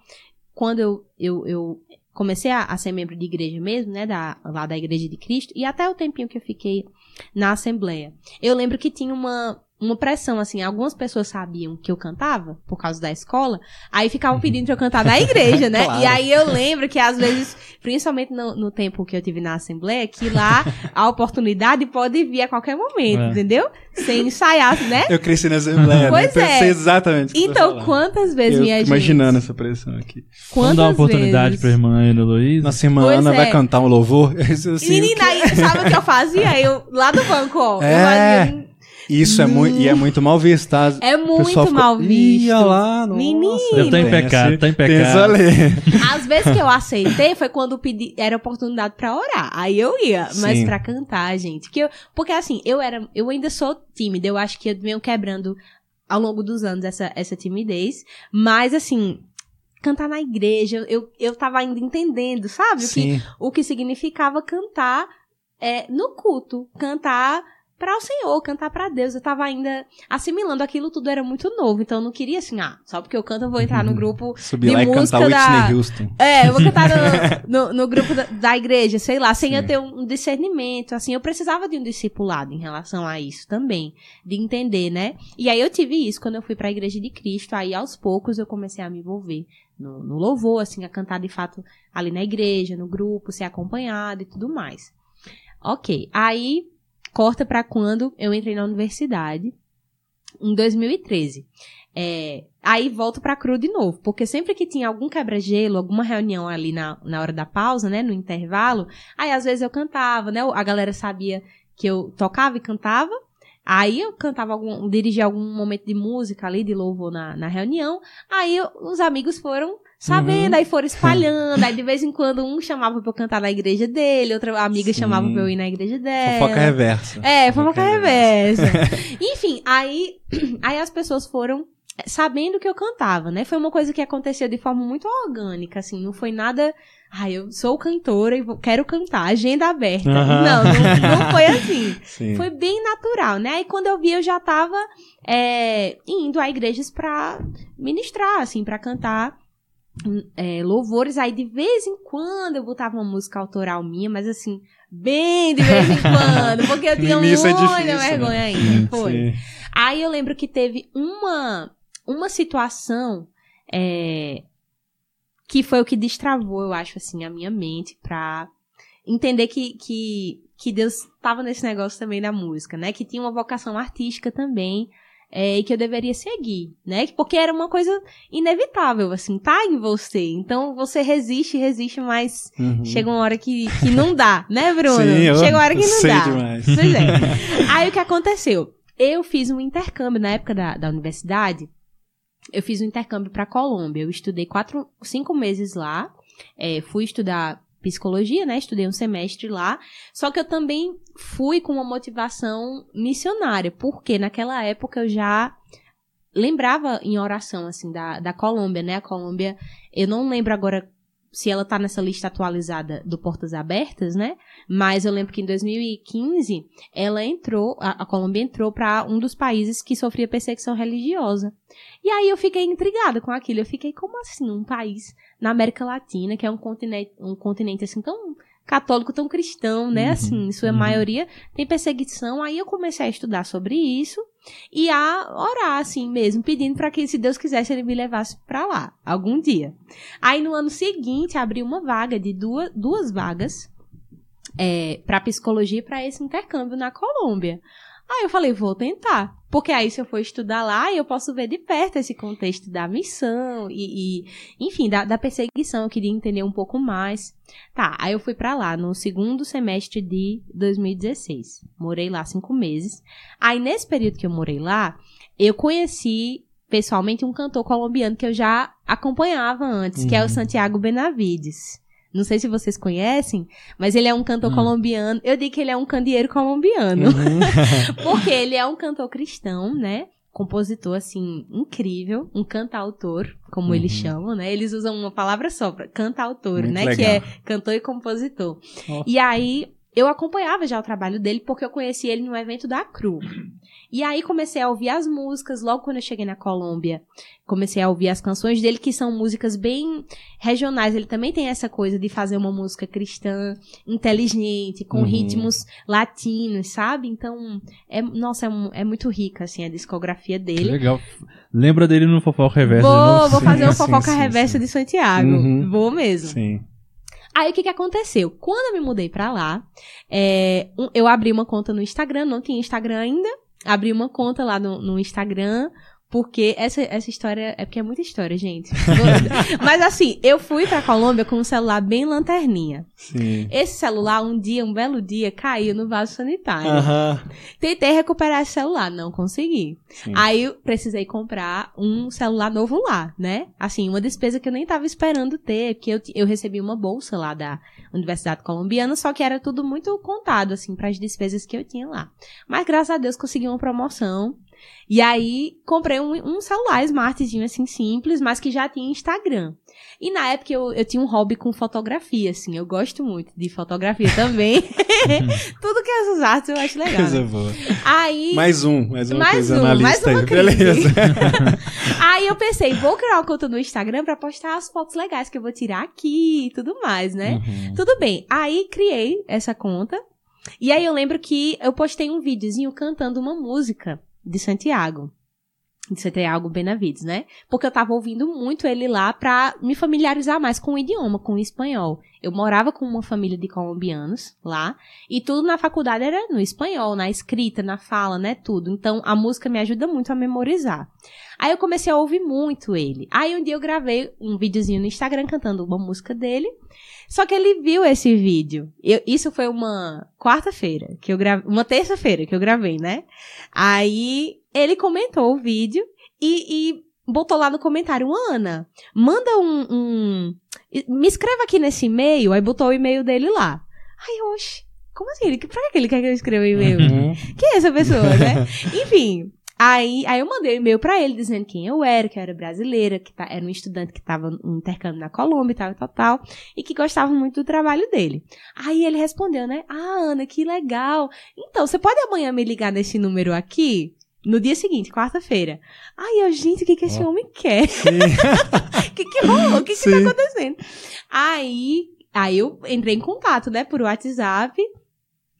quando eu, eu, eu comecei a, a ser membro de igreja mesmo, né? Da, lá da Igreja de Cristo, e até o tempinho que eu fiquei na Assembleia. Eu lembro que tinha uma, uma pressão, assim, algumas pessoas sabiam que eu cantava, por causa da escola, aí ficavam pedindo pra eu cantar na igreja, né? Claro. E aí eu lembro que às vezes, principalmente no, no tempo que eu tive na Assembleia, que lá a oportunidade pode vir a qualquer momento, É. entendeu? Sem ensaiar, né? Eu cresci na Assembleia, Pois né? é. Pensei exatamente que você Então, vai quantas vezes, Eu minha gente? imaginando essa pressão aqui. Quantas Vamos dar uma oportunidade vezes? pra irmã Ana Luísa. Nossa irmã Pois Ana é. vai cantar um louvor. Isso, assim, Menina, aí, sabe o que eu fazia? Eu, lá do banco, ó. eu É. fazia- Isso é muito, e é muito mal visto, tá? É muito fica, mal visto. olha lá, nossa. Menino. Deve tá em Tem pecado, esse- tá em pecado. Às vezes que eu aceitei foi quando pedi, era oportunidade pra orar. Aí eu ia, mas Sim. pra cantar, gente. Porque, eu, porque assim, eu era, eu ainda sou tímida. Eu acho que eu venho quebrando ao longo dos anos essa, essa timidez. Mas assim, cantar na igreja, eu, eu tava ainda entendendo, sabe? O que, o que significava cantar é, no culto. Cantar para o Senhor, cantar para Deus. Eu tava ainda assimilando aquilo tudo, era muito novo. Então eu não queria assim, ah, só porque eu canto eu vou entrar no grupo Subir de lá e música cantar da... Whitney Houston. É, eu vou cantar no, no, no grupo da, da igreja, sei lá, sem Sim. eu ter um discernimento, assim, eu precisava de um discipulado em relação a isso também, de entender, né? E aí eu tive isso quando eu fui pra igreja de Cristo, aí aos poucos eu comecei a me envolver no, no louvor, assim, a cantar de fato ali na igreja, no grupo, ser acompanhado e tudo mais. Ok, aí corta pra quando eu entrei na universidade, em 2013. É, aí volto pra cru de novo, porque sempre que tinha algum quebra-gelo, alguma reunião ali na, na hora da pausa, né, no intervalo, aí às vezes eu cantava, né, a galera sabia que eu tocava e cantava, aí eu cantava algum, dirigia algum momento de música ali, de louvor na, na reunião, aí eu- os amigos foram sabendo, Uhum. aí foram espalhando, aí de vez em quando um chamava pra eu cantar na igreja dele, outra amiga Sim. chamava pra eu ir na igreja dela. Fofoca reversa. É, fofoca reversa. Enfim, aí, aí as pessoas foram sabendo que eu cantava, né? Foi uma coisa que aconteceu de forma muito orgânica, assim, não foi nada. Ai, eu sou cantora e vou- quero cantar, agenda aberta. Não, não, não foi assim. Sim. Foi bem natural, né? E quando eu vi, eu já tava é, indo a igrejas pra ministrar, assim, pra cantar hum, é, louvores. Aí, de vez em quando, eu botava uma música autoral minha, mas assim, bem de vez em quando, porque eu tinha é muita difícil, né? vergonha ainda. Foi. Sim. Aí eu lembro que teve uma, uma situação é, que foi o que destravou, eu acho, assim, a minha mente pra entender que, que, que Deus estava nesse negócio também da música, né? Que tinha uma vocação artística também. é, e que eu deveria seguir, né? Porque era uma coisa inevitável, assim, tá em você. Então você resiste, resiste, mas Uhum. chega uma hora que, que não dá, né, Bruno? Sim, chega uma hora que não dá. demais. Pois é. Aí o que aconteceu? Eu fiz um intercâmbio na época da, da universidade. Eu fiz um intercâmbio para Colômbia. Eu estudei quatro, cinco meses lá. É, fui estudar psicologia, né? Estudei um semestre lá. Só que eu também fui com uma motivação missionária, porque naquela época eu já lembrava em oração, assim, da, da Colômbia, né? A Colômbia, eu não lembro agora se ela tá nessa lista atualizada do Portas Abertas, né? Mas eu lembro que em 2015 ela entrou, a, a Colômbia entrou para um dos países que sofria perseguição religiosa. E aí eu fiquei intrigada com aquilo. Eu fiquei, como assim, um país na América Latina, que é um continente, um continente assim tão católico, tão cristão, né? Uhum, assim, em sua uhum. maioria tem perseguição. Aí eu comecei a estudar sobre isso e a orar assim mesmo, pedindo para que se Deus quisesse ele me levasse para lá algum dia. Aí no ano seguinte abriu uma vaga de duas, duas vagas é, para psicologia e para esse intercâmbio na Colômbia. Aí eu falei, vou tentar. Porque aí, se eu for estudar lá, eu posso ver de perto esse contexto da missão e, e, enfim, da, da perseguição. Eu queria entender um pouco mais. Tá, aí eu fui pra lá no segundo semestre de 2016. Morei lá cinco meses. Aí, nesse período que eu morei lá, eu conheci pessoalmente um cantor colombiano que eu já acompanhava antes, que é o Uhum. Santiago Benavides. Não sei se vocês conhecem, mas ele é um cantor Hum. colombiano. Eu digo que ele é um candeeiro colombiano. Uhum. Porque ele é um cantor cristão, né? Compositor, assim, incrível. Um cantautor, como eles Uhum. chamam, né? Eles usam uma palavra só, pra cantautor, Muito né? Que legal. é cantor e compositor. Ó. E aí, eu acompanhava já o trabalho dele, porque eu conheci ele no evento da CRU. E aí, comecei a ouvir as músicas, logo quando eu cheguei na Colômbia. Comecei a ouvir as canções dele, que são músicas bem regionais. Ele também tem essa coisa de fazer uma música cristã, inteligente, com Uhum. ritmos latinos, sabe? Então, é, nossa, é, mu- é muito rica, assim, a discografia Que dele. legal. Lembra dele no Fofoca Reversa de Vou, vou fazer o sim, fofoca sim, reversa sim. de Santiago. Uhum. Vou mesmo. Sim. Aí o que que aconteceu? Quando eu me mudei pra lá, é, um- eu abri uma conta no Instagram, não tinha Instagram ainda. Abri uma conta lá no, no Instagram, porque essa, essa história é porque é muita história, gente. Mas assim, eu fui pra Colômbia com um celular bem lanterninha. Sim. Esse celular, um dia, um belo dia, caiu no vaso sanitário. Tentei recuperar esse celular, não consegui. Sim. Aí precisei comprar um celular novo lá, né? Assim, uma despesa que eu nem tava esperando ter, porque eu, eu recebi uma bolsa lá da Universidade Colombiana, só que era tudo muito contado, assim, para as despesas que eu tinha lá. Mas graças a Deus consegui uma promoção E aí, comprei um, um celular smartzinho, assim, simples, mas que já tinha Instagram. E na época eu, eu tinha um hobby com fotografia, assim. Eu gosto muito de fotografia também. Tudo que é essas artes eu acho legal. Coisa né? boa. Aí. Mais um, mais uma Mais coisa um, na mais lista uma aí. Beleza. Aí eu pensei, vou criar uma conta no Instagram pra postar as fotos legais que eu vou tirar aqui e tudo mais, né? Uhum. Tudo bem. Aí criei essa conta. E aí eu lembro que eu postei um videozinho cantando uma música de Santiago. De Santiago Benavides, né? Porque eu tava ouvindo muito ele lá pra me familiarizar mais com o idioma, com o espanhol. Eu morava com uma família de colombianos lá. E tudo na faculdade era no espanhol, na escrita, na fala, né? Tudo. Então a música me ajuda muito a memorizar. Aí eu comecei a ouvir muito ele. Aí um dia eu gravei um videozinho no Instagram cantando uma música dele. Só que ele viu esse vídeo. Eu- isso foi uma quarta-feira que eu gravei, uma terça-feira que eu gravei, né? Aí ele comentou o vídeo e, e botou lá no comentário, Ana, manda um, um- me escreva aqui nesse e-mail. Aí botou o e-mail dele lá. Aí, oxe, como assim? Ele, pra que ele quer que eu escreva o e-mail? Uhum. Quem é essa pessoa, né? Enfim. Aí, aí eu mandei um e-mail pra ele dizendo quem eu era, que eu era brasileira, que tá- era um estudante que tava no intercâmbio na Colômbia e tal, tal, tal, e que gostava muito do trabalho dele. Aí ele respondeu, né? Ah, Ana, que legal. Então, você pode amanhã me ligar nesse número aqui? No dia seguinte, quarta-feira. Aí eu, gente, o que, que esse Ó. homem quer? O que, que rolou? O que, que tá acontecendo? Aí, aí eu entrei em contato, né, por WhatsApp.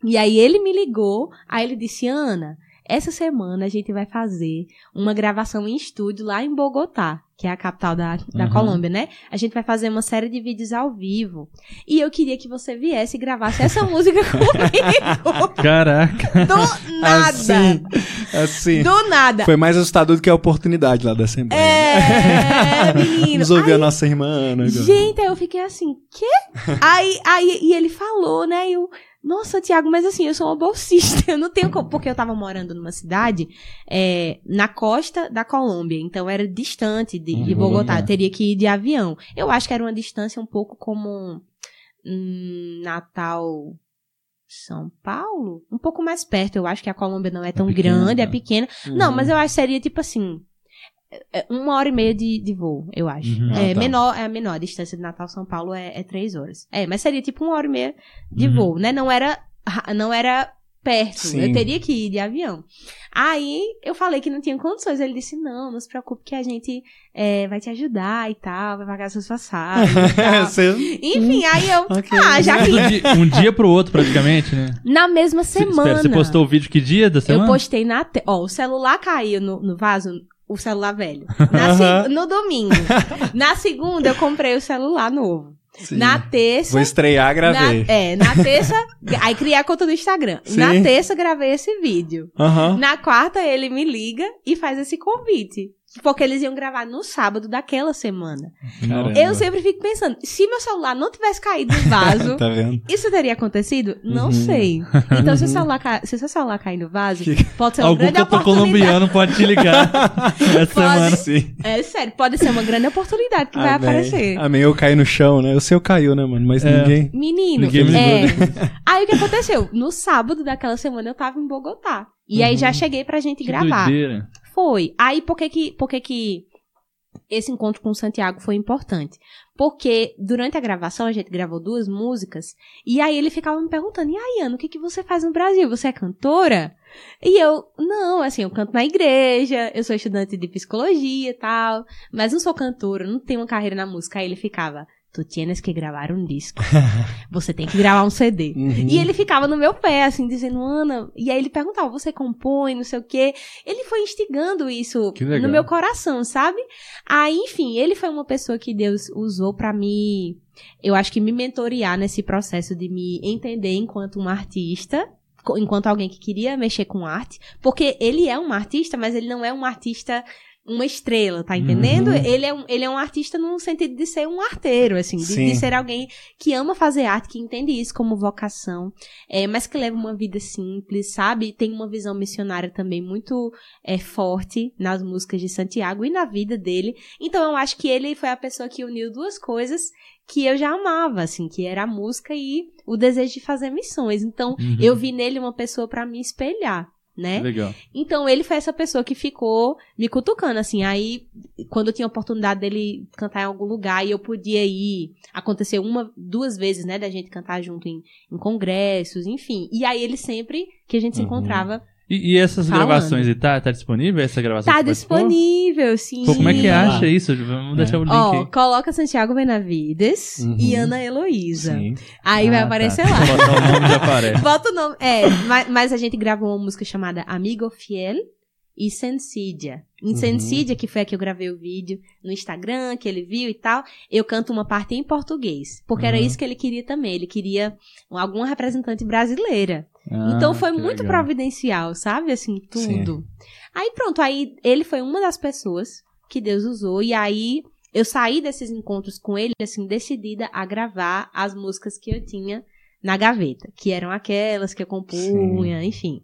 E aí ele me ligou, aí ele disse, Ana, essa semana a gente vai fazer uma gravação em estúdio lá em Bogotá, que é a capital da, da Uhum. Colômbia, né? A gente vai fazer uma série de vídeos ao vivo. E eu queria que você viesse e gravasse essa música comigo. Caraca. Do nada. Assim, assim. Do nada. Foi mais assustador do que a oportunidade lá da Assembleia. né? É, menino. Vamos ouvir Aí- a nossa irmã Ana agora. Gente, aí eu fiquei assim, quê? aí, aí, e ele falou, né? Eu, nossa, Tiago, mas assim, eu sou uma bolsista, eu não tenho como. Porque eu tava morando numa cidade é, na costa da Colômbia, então era distante de, de Uhum, Bogotá, é. eu teria que ir de avião. Eu acho que era uma distância um pouco como hum, Natal. São Paulo? Um pouco mais perto. Eu acho que a Colômbia não é tão pequena, grande, é pequena. Não, Uhum. mas eu acho que seria tipo assim. É, Uma hora e meia de, de voo, eu acho. Uhum. é, Ah, tá. menor, é a menor. A distância de Natal São Paulo é, é três horas. É, mas seria tipo uma hora e meia de Uhum. voo, né? Não era, ra- não era perto. Sim. Eu teria que ir de avião. Aí eu falei que não tinha condições. Ele disse: Não, não se preocupe que a gente é, vai te ajudar e tal, vai pagar suas passagens e. Você- Enfim, aí eu. Ok. Ah, já que. Um dia, um dia pro outro, praticamente, né? Na mesma semana. Espera, você postou o vídeo que dia da semana? Eu postei na. Te... Ó, o celular caiu no, no vaso, o celular velho. Na se-. No domingo. Na segunda, eu comprei o celular novo. Sim. Na terça. Vou estrear, gravei. Na, é, na terça. aí criei a conta do Instagram. Sim. Na terça, gravei esse vídeo. Aham. Na quarta, ele me liga e faz esse convite. Porque eles iam gravar no sábado daquela semana. Caramba. Eu sempre fico pensando, se meu celular não tivesse caído no vaso, Tá vendo? isso teria acontecido? Não Uhum. sei. Então, se o celular, ca... se o seu celular cair no vaso, Que- pode ser uma Algum grande oportunidade. colombiano pode te ligar essa semana. Sim. É sério, pode ser uma grande oportunidade que vai Amém. aparecer. Amém, eu caí no chão, né? O seu caiu, né, mano? Mas É. ninguém. Menino, Ninguém me é. ligou, Aí o que aconteceu? No sábado daquela semana eu tava em Bogotá. E aí Uhum. já cheguei pra gente Que gravar. doideira. Foi. Aí por que que, por que que esse encontro com o Santiago foi importante? Porque durante a gravação a gente gravou duas músicas e aí ele ficava me perguntando: "E aí, Ana, o que que você faz no Brasil? Você é cantora?" E eu: "Não, assim, eu canto na igreja, eu sou estudante de psicologia e tal, mas não sou cantora, não tenho uma carreira na música." Aí ele ficava: "Tu tienes que gravar um disco. Você tem que gravar um CD." Uhum. E ele ficava no meu pé, assim, dizendo, Ana. E aí ele perguntava, você compõe, não sei o quê. Ele foi instigando isso no meu coração, sabe? Aí, enfim, ele foi uma pessoa que Deus usou pra me. Eu acho que me mentorear nesse processo de me entender enquanto uma artista. Enquanto alguém que queria mexer com arte. Porque ele é um artista, mas ele não é um artista. Uma estrela, tá entendendo? Uhum. Ele, é um, ele é um artista no sentido de ser um arteiro, assim, de, de ser alguém que ama fazer arte, que entende isso como vocação, é, mas que leva uma vida simples, sabe? Tem uma visão missionária também muito é, forte nas músicas de Santiago e na vida dele. Então eu acho que ele foi a pessoa que uniu duas coisas que eu já amava, assim, que era a música e o desejo de fazer missões. Então Uhum. eu vi nele uma pessoa pra me espelhar. Né? Legal. Então ele foi essa pessoa que ficou me cutucando, assim. Aí, quando eu tinha a oportunidade dele cantar em algum lugar e eu podia ir, aconteceu uma, duas vezes, né, da gente cantar junto em, em congressos, enfim. E aí ele sempre que a gente se Uhum. encontrava, E, e essas Falando. gravações, e tá, tá disponível essa gravação? tá disponível, sim. Pô, como é que acha isso? Vamos deixar o link Ó, aí. coloca Santiago Benavides Uhum. e Ana Heloísa. Sim. Aí vai Ah, aparecer tá. lá. Se botar o nome já aparece. Bota o nome. É, mas, mas a gente gravou uma música chamada Amigo Fiel e Sensidia. Em Uhum. Sensidia, que foi a que eu gravei o vídeo no Instagram, que ele viu e tal, eu canto uma parte em português. Porque era Uhum. isso que ele queria também. Ele queria alguma representante brasileira. Ah, então foi que muito legal. providencial, sabe? Assim, tudo. Aí pronto, aí ele foi uma das pessoas que Deus usou. E aí eu saí desses encontros com ele, assim, decidida a gravar as músicas que eu tinha na gaveta, que eram aquelas que eu compunha, enfim.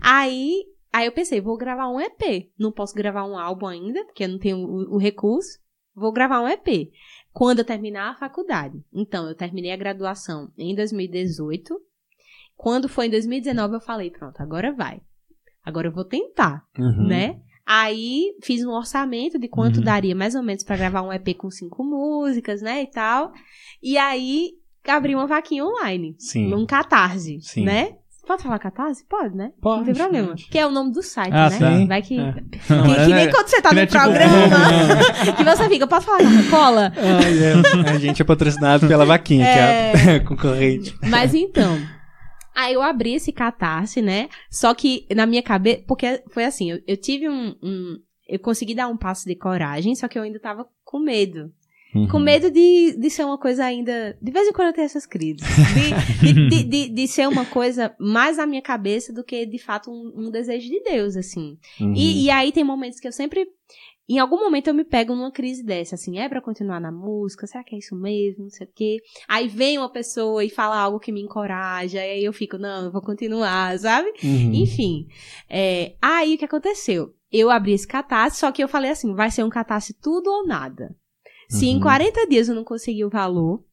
Aí, aí eu pensei, vou gravar um EP. Não posso gravar um álbum ainda, porque eu não tenho o, o recurso. Vou gravar um EP. Quando eu terminar a faculdade. Então, eu terminei a graduação em 2018. Quando foi em 2019, eu falei, pronto, agora vai. Agora eu vou tentar Uhum. né? Aí fiz um orçamento de quanto Uhum. daria mais ou menos pra gravar um EP com cinco músicas, né, e tal. E aí abri uma vaquinha online, Sim. num Catarse, Sim. né? Pode falar Catarse? Pode, né? Pode, Não tem problema. pode. Que é o nome do site, Ah, né? tá. Vai que. É. Que, Não, que é, nem né? quando você tá no nem tipo programa. Globo, que você fica, pode falar Coca-Cola? É. A gente é patrocinado pela vaquinha, que é a concorrente. Mas então. Aí eu abri esse catarse, né? Só que na minha cabeça. Porque foi assim, eu, eu tive um, um- Eu consegui dar um passo de coragem, só que eu ainda tava com medo. Com Uhum. medo de, de ser uma coisa ainda. De vez em quando eu tenho essas crises. De, de, de, de- de ser uma coisa mais na minha cabeça do que de fato um, um desejo de Deus, assim. Uhum. E, e aí tem momentos que eu sempre. Em algum momento eu me pego numa crise dessa, assim, é pra continuar na música? Será que é isso mesmo? Não sei o quê. Aí vem uma pessoa e fala algo que me encoraja, e aí eu fico, não, eu vou continuar, sabe? Uhum. Enfim. é, aí o que aconteceu? Eu abri esse catarse, só que eu falei assim: vai ser um catarse tudo ou nada. Se em Uhum. 40 dias eu não conseguir o valor,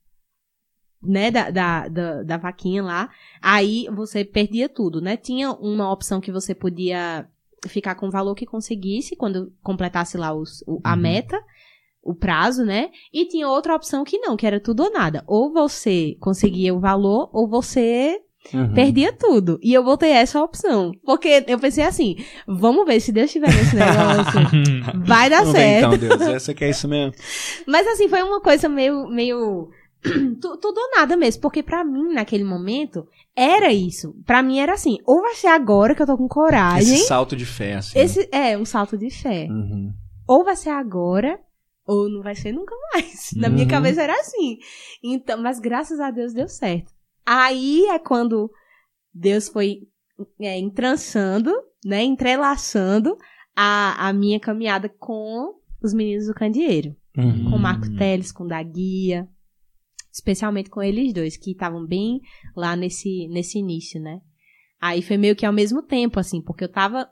né, da, da, da, da vaquinha lá, aí você perdia tudo, né? Tinha uma opção que você podia ficar com o valor que conseguisse quando completasse lá os, o- a Uhum. meta, o prazo, né? E tinha outra opção que não, que era tudo ou nada. Ou você conseguia o valor, ou você Uhum. perdia tudo. E eu botei essa opção. Porque eu pensei assim, vamos ver se Deus tiver nesse negócio. Vai dar Vamos ver, certo. então, Deus. Essa que é isso mesmo. Mas assim, foi uma coisa meio. meio tudo ou nada mesmo. Porque pra mim, naquele momento, era isso. Pra mim era assim, ou vai ser agora que eu tô com coragem. Esse salto de fé, assim. Esse é um salto de fé. Uhum. Ou vai ser agora, ou não vai ser nunca mais. Na minha Uhum. cabeça era assim. Então, mas graças a Deus deu certo. Aí é quando Deus foi é, entrançando, né, entrelaçando a, a minha caminhada com os meninos do candeeiro. Uhum. Com o Marco. Teles, com o da Guia. Especialmente com eles dois, que estavam bem lá nesse, nesse início, né? Aí foi meio que ao mesmo tempo, assim, porque eu tava.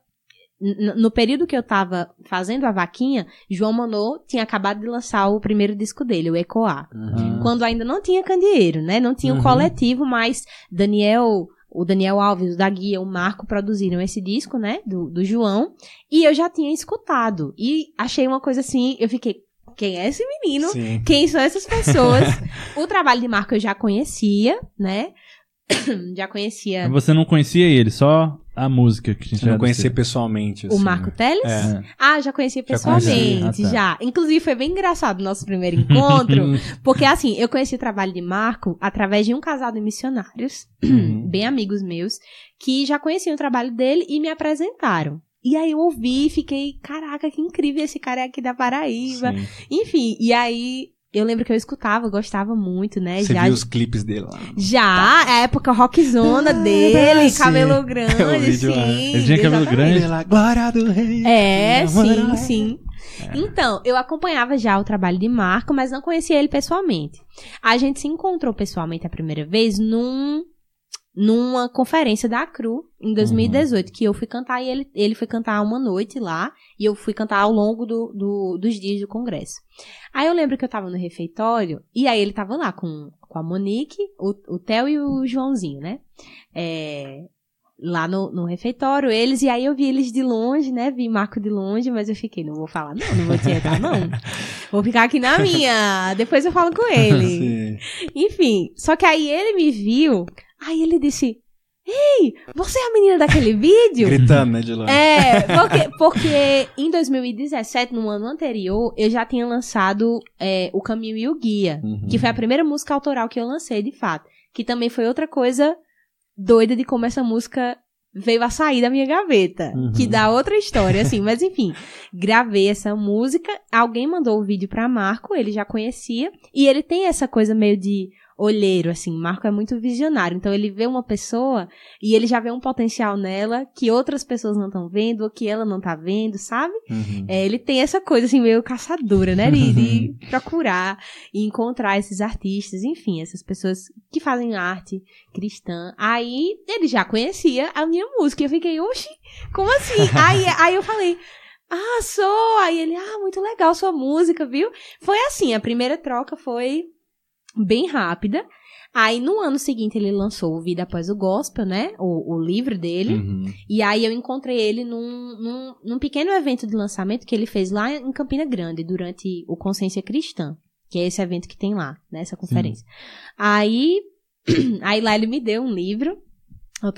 No período que eu tava fazendo a vaquinha, João Manô tinha acabado de lançar o primeiro disco dele, o Ecoar. Uhum. Quando ainda não tinha candeeiro, né? Não tinha um Uhum. coletivo, mas Daniel, o Daniel Alves, o da Guia, o Marco produziram esse disco, né? Do, do João. E eu já tinha escutado. E achei uma coisa assim, eu fiquei, quem é esse menino? Sim. Quem são essas pessoas? o trabalho de Marco eu já conhecia, né? já conhecia Você não conhecia ele, só a música que a gente Você não já conhecia pessoalmente, o assim, Marco né? Teles. É. Ah, já conhecia Já conhecia. pessoalmente, Ah, tá. já. Inclusive, foi bem engraçado o nosso primeiro encontro. Porque, assim, eu conheci o trabalho de Marco através de um casal de missionários, bem amigos meus, que já conheciam o trabalho dele e me apresentaram. E aí eu ouvi e fiquei, caraca, que incrível esse cara é aqui da Paraíba. Sim. Enfim, e aí eu lembro que eu escutava, gostava muito, né? Você já viu os clipes dele lá. já, a época rockzona Ah, dele, sim. cabelo É grande, vídeo lá. sim. Ele tinha cabelo grande. Glória do rei. É, sim, sim. Então, eu acompanhava já o trabalho de Marco, mas não conhecia ele pessoalmente. A gente se encontrou pessoalmente a primeira vez num, numa conferência da CRU em 2018, que eu fui cantar e ele, ele foi cantar uma noite lá, e eu fui cantar ao longo do, do- dos dias do congresso. Aí eu lembro que eu tava no refeitório, e aí ele tava lá com, com a Monique, o, o Theo e o Joãozinho, né? É, lá no, no refeitório, eles, e aí eu vi eles de longe, né? Vi Marco de longe, mas eu fiquei, não vou falar, não, não vou te entrar, não. Vou ficar aqui na minha. Depois eu falo com ele. Sim. Enfim, só que aí ele me viu, aí ele disse: Ei, você é a menina daquele vídeo? Gritando, né, de longe. É, porque, porque em 2017, no ano anterior, eu já tinha lançado é, O Caminho e o Guia, Uhum. que foi a primeira música autoral que eu lancei, de fato. Que também foi outra coisa doida de como essa música veio a sair da minha gaveta. Uhum. Que dá outra história, assim. Mas enfim, gravei essa música, alguém mandou o vídeo pra Marco, ele já conhecia, e ele tem essa coisa meio de olheiro, assim. Marco é muito visionário, então ele vê uma pessoa e ele já vê um potencial nela que outras pessoas não estão vendo, ou que ela não tá vendo, sabe? Uhum. É, ele tem essa coisa assim meio caçadora, né? De, de procurar e encontrar esses artistas, enfim, essas pessoas que fazem arte cristã. Aí ele já conhecia a minha música. E eu fiquei, oxi, como assim? aí, aí eu falei. Ah, sou! Aí ele, ah, muito legal sua música, viu? Foi assim, a primeira troca foi bem rápida. Aí no ano seguinte ele lançou o Vida Após o Gospel, né? O, o livro dele. Uhum. E aí eu encontrei ele num, num, num pequeno evento de lançamento que ele fez lá em Campina Grande, durante o Consciência Cristã, que é esse evento que tem lá, nessa conferência. Aí, aí lá ele me deu um livro.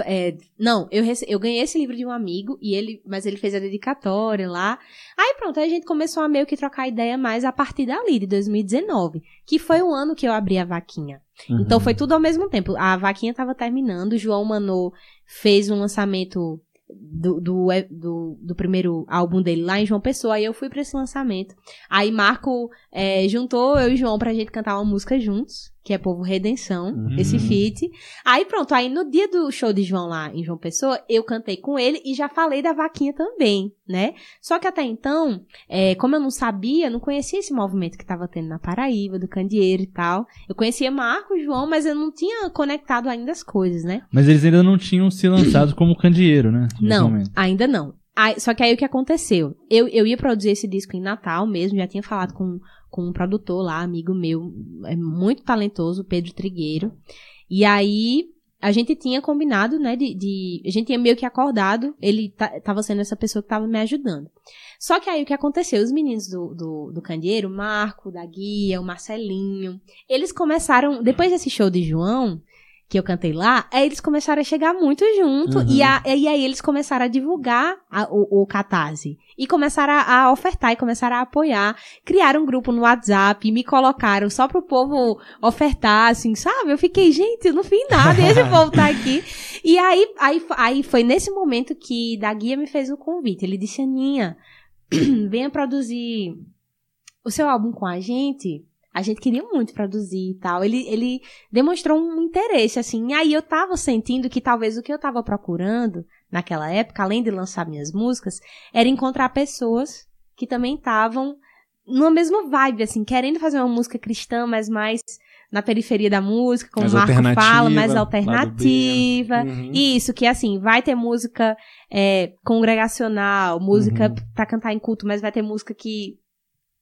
É, não, eu, rece- eu ganhei esse livro de um amigo, e ele, mas ele fez a dedicatória lá. Aí pronto, aí a gente começou a meio que trocar ideia mais a partir dali, de 2019, que foi o ano que eu abri a vaquinha. Uhum. Então foi tudo ao mesmo tempo. A vaquinha tava terminando, o João Manô fez um lançamento do, do, do, do primeiro álbum dele lá em João Pessoa, aí eu fui pra esse lançamento. Aí Marco é, juntou eu e João pra gente cantar uma música juntos, que é Povo Redenção, Uhum. esse feat. Aí pronto, aí no dia do show de João lá em João Pessoa, eu cantei com ele e já falei da vaquinha também, né? Só que até então, é, como eu não sabia, não conhecia esse movimento que tava tendo na Paraíba, do Candeeiro e tal. Eu conhecia Marco e João, mas eu não tinha conectado ainda as coisas, né? Mas eles ainda não tinham se lançado como candeeiro, né? Não, momento. ainda não. Aí- só que aí o que aconteceu? Eu, eu ia produzir esse disco em Natal mesmo, já tinha falado com, com um produtor lá, amigo meu, é muito talentoso, Pedro Trigueiro. E aí a gente tinha combinado, né, de, de- A gente tinha meio que acordado, ele ta- tava sendo essa pessoa que tava me ajudando. Só que aí o que aconteceu? Os meninos do, do, do Candeeiro, o Marco, da Guia, o Marcelinho, eles começaram, depois desse show de João, que eu cantei lá, aí eles começaram a chegar muito junto Uhum. e, a- e aí eles começaram a divulgar a- o, o Catarse. E começaram a, a ofertar e começaram a apoiar. Criaram um grupo no WhatsApp, me colocaram só pro povo ofertar, assim, sabe? Eu fiquei, gente, não fiz nada, e esse povo tá aqui. E aí, aí, aí foi nesse momento que da guia me fez o convite. Ele disse, Aninha, venha produzir o seu álbum com a gente. A gente queria muito produzir e tal. Ele, ele demonstrou um interesse, assim. E aí eu tava sentindo que talvez o que eu tava procurando naquela época, além de lançar minhas músicas, era encontrar pessoas que também estavam numa mesma vibe, assim, querendo fazer uma música cristã, mas mais na periferia da música, como Mais o Marco fala, mais alternativa. Uhum. Isso, que assim, vai ter música é, congregacional, música Uhum. pra cantar em culto, mas vai ter música que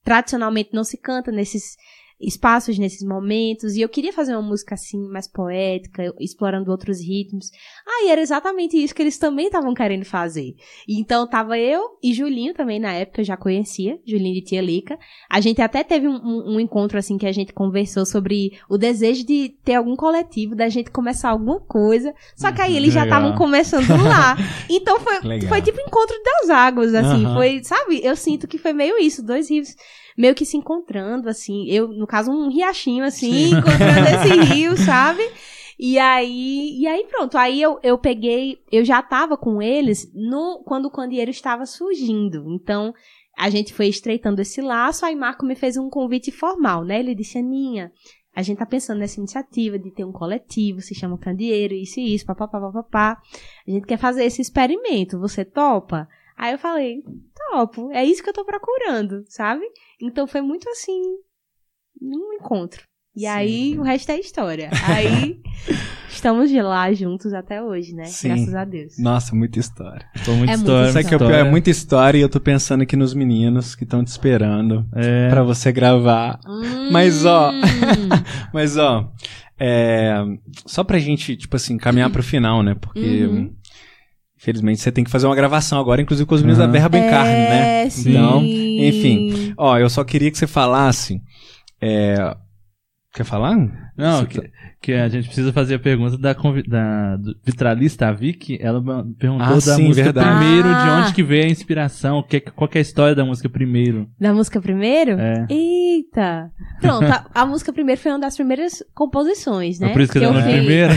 tradicionalmente não se canta nesses espaços, nesses momentos. E eu queria fazer uma música assim, mais poética, explorando outros ritmos. Ah, e era exatamente isso que eles também estavam querendo fazer. Então tava eu e Julinho também na época, eu já conhecia, Julinho de Tia Lica. A gente até teve um, um- um encontro assim que a gente conversou sobre o desejo de ter algum coletivo, da gente começar alguma coisa. Só que aí eles já Legal. estavam começando lá. Então foi, Legal. foi tipo encontro das águas, assim. Aham. Foi, sabe? Eu sinto que foi meio isso, dois rios meio que se encontrando, assim. Eu, no caso, um riachinho, assim, encontrando esse rio, sabe? E aí, e aí pronto, aí eu, eu peguei, eu já tava com eles no quando o candeeiro estava surgindo. Então, a gente foi estreitando esse laço, aí Marco me fez um convite formal, né? Ele disse, Aninha, a gente tá pensando nessa iniciativa de ter um coletivo, se chama Candeeiro, isso e isso, papapá, papapá. A gente quer fazer esse experimento, você topa? Aí eu falei, topo, é isso que eu tô procurando, sabe? Então foi muito assim, um encontro. E Sim. aí o resto é história. Aí estamos de lá juntos até hoje, né? Sim. Graças a Deus. Nossa, muita história. Pô, muita É história. muita Sabe que é o pior? É muita história e eu tô pensando aqui nos meninos que estão te esperando É. pra você gravar. Mas, ó, Hum. Mas, ó, é, só pra gente, tipo assim, caminhar pro final, né? Porque Uhum. Infelizmente você tem que fazer uma gravação agora, inclusive com os meninos Aham. da Verba em Carne, né? É, sim. Então, enfim. Ó, eu só queria que você falasse. é, Quer falar? Não, Você que, tá- que a gente precisa fazer a pergunta da, convi- da do vitralista a Vicky. Ela perguntou Ah, da sim, música verdade. primeiro, de Ah. onde que veio a inspiração, que, qual que é a história da música primeiro. Da música primeiro? É. Eita! Pronto, a, a música primeiro foi uma das primeiras composições, né? É por isso que, eu eu no fiz. primeiro.